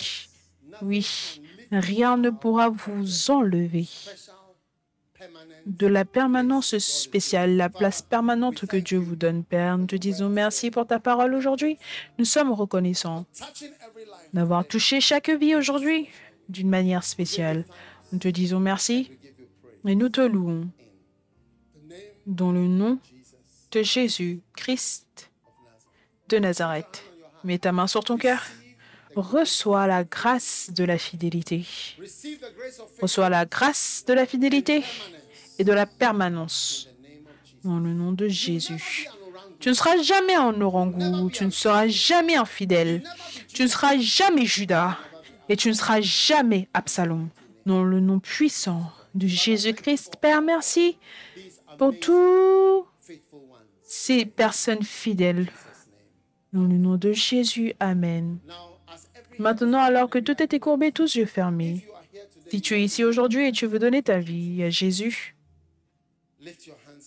Oui, rien ne pourra vous enlever de la permanence spéciale, la place permanente que Dieu vous donne, Père. Nous te disons merci pour ta parole aujourd'hui. Nous sommes reconnaissants d'avoir touché chaque vie aujourd'hui d'une manière spéciale. Nous te disons merci et nous te louons dans le nom de Jésus, Christ de Nazareth. Mets ta main sur ton cœur. reçois la grâce de la fidélité. Reçois la grâce de la fidélité et de la permanence. Dans le nom de Jésus. Tu ne seras jamais en orangou, tu ne seras jamais infidèle, tu ne seras jamais Judas et tu ne seras jamais Absalom. Dans le nom puissant de Jésus-Christ, Père, merci pour tous ces personnes fidèles. Dans le nom de Jésus, Amen. Maintenant, alors que tout est courbé, tous yeux fermés, si tu es ici aujourd'hui et tu veux donner ta vie à Jésus,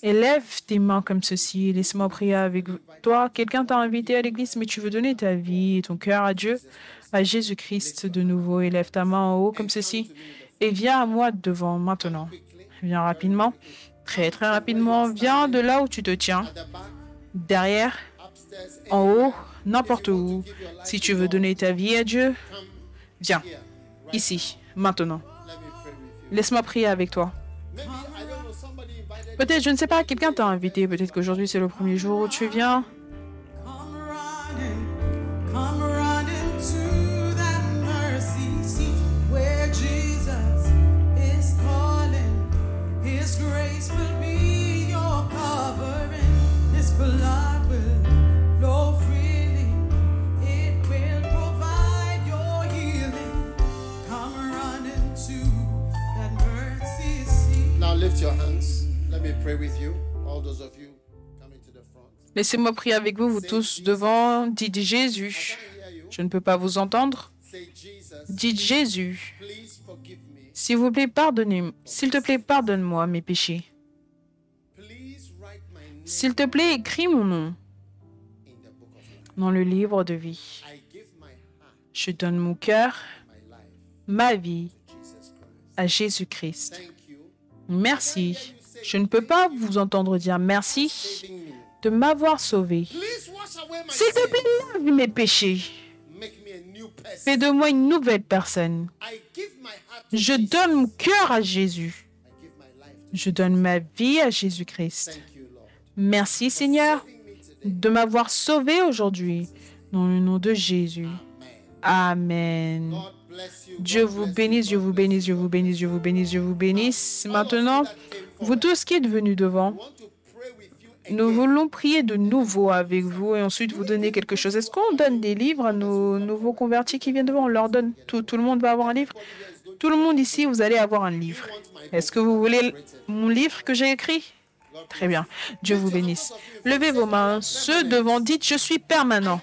élève tes mains comme ceci. Laisse-moi prier avec toi. Quelqu'un t'a invité à l'église, mais tu veux donner ta vie et ton cœur à Dieu, à Jésus-Christ de nouveau. Élève ta main en haut comme ceci et viens à moi devant maintenant. Viens rapidement, très très rapidement. Viens de là où tu te tiens, derrière, en haut, n'importe où. Si tu veux donner ta vie à Dieu, viens, ici, maintenant. Laisse-moi prier avec toi. Peut-être, je ne sais pas, quelqu'un t'a invité. Peut-être qu'aujourd'hui c'est le premier jour où tu viens. Laissez-moi prier avec vous, vous tous devant. Dites Jésus. Je ne peux pas vous entendre. Dites Jésus. S'il vous plaît, pardonnez. S'il te plaît, pardonne-moi mes péchés. S'il te plaît, écris mon nom dans le livre de vie. Je donne mon cœur, ma vie à Jésus-Christ. Merci. Je ne peux pas vous entendre dire merci de m'avoir sauvé. S'il te plaît, lave mes péchés. Fais de moi une nouvelle personne. Je donne mon cœur à Jésus. Je donne ma vie à Jésus-Christ. Merci Seigneur de m'avoir sauvé aujourd'hui. Dans le nom de Jésus. Amen. Dieu vous bénisse, Dieu vous bénisse, Dieu vous bénisse, Dieu vous bénisse, Dieu vous bénisse. Maintenant, vous tous qui êtes venus devant, nous voulons prier de nouveau avec vous et ensuite vous donner quelque chose. Est-ce qu'on donne des livres à nos nouveaux convertis qui viennent devant? On leur donne tout, tout le monde va avoir un livre? Tout le monde ici, vous allez avoir un livre. Est-ce que vous voulez mon livre que j'ai écrit? Très bien. Dieu vous bénisse. Levez vos mains. Ceux devant, dites Je suis permanent.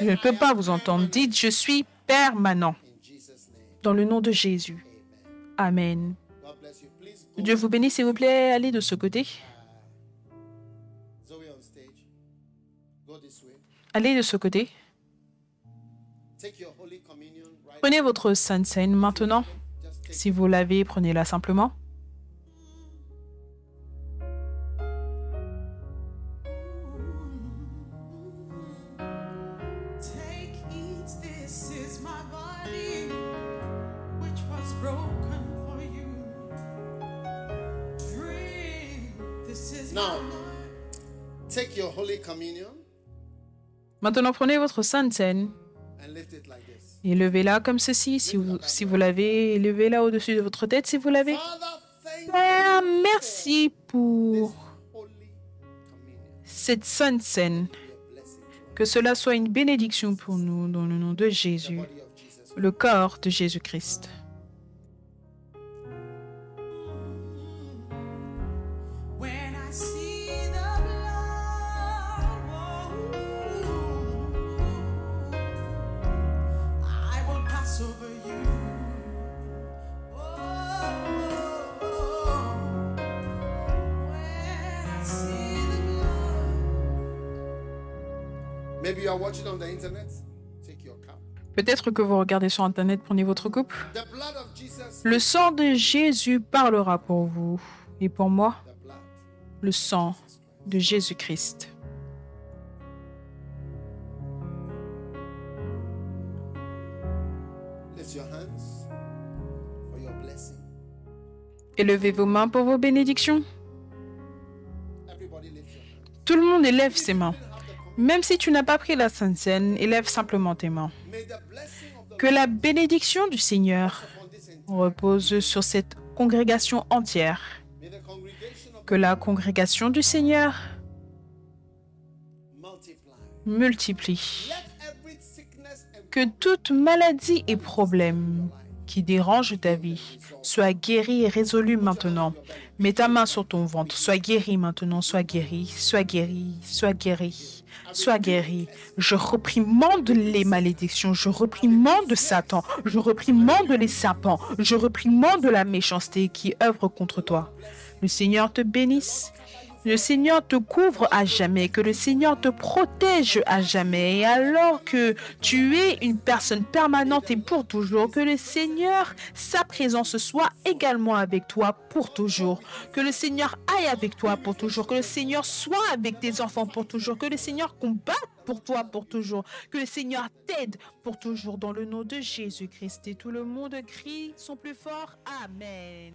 Je ne peux pas vous entendre. Dites Je suis permanent. Dans le nom de Jésus. Amen. Dieu vous bénisse, s'il vous plaît. Allez de ce côté. Allez de ce côté. Prenez votre Sainte Seine maintenant. Si vous l'avez, prenez-la simplement. Maintenant, prenez votre sainte scène et levez-la comme ceci, si vous, si vous l'avez. Levez-la au-dessus de votre tête, si vous l'avez. Père, merci pour cette sainte scène. Que cela soit une bénédiction pour nous dans le nom de Jésus, le corps de Jésus-Christ. Peut-être que vous regardez sur Internet, prenez votre coupe. Le sang de Jésus parlera pour vous et pour moi. Le sang de Jésus-Christ. Élevez vos mains pour vos bénédictions. Tout le monde élève ses mains. Même si tu n'as pas pris la Sainte Seine, élève simplement tes mains. Que la bénédiction du Seigneur repose sur cette congrégation entière. Que la congrégation du Seigneur multiplie. Que toute maladie et problème qui dérange ta vie soit guéri et résolu maintenant. Mets ta main sur ton ventre. Sois guéri maintenant. Sois guéri. Sois guéri. Sois guéri. Sois guéri. Je reprimande les malédictions. Je reprimande Satan. Je reprimande les serpents. Je reprimande la méchanceté qui œuvre contre toi. Le Seigneur te bénisse le Seigneur te couvre à jamais, que le Seigneur te protège à jamais. Et alors que tu es une personne permanente et pour toujours, que le Seigneur, sa présence soit également avec toi pour toujours. Que le Seigneur aille avec toi pour toujours. Que le Seigneur soit avec tes enfants pour toujours. Que le Seigneur combatte pour toi pour toujours. Que le Seigneur t'aide pour toujours dans le nom de Jésus-Christ. Et tout le monde crie son plus fort. Amen.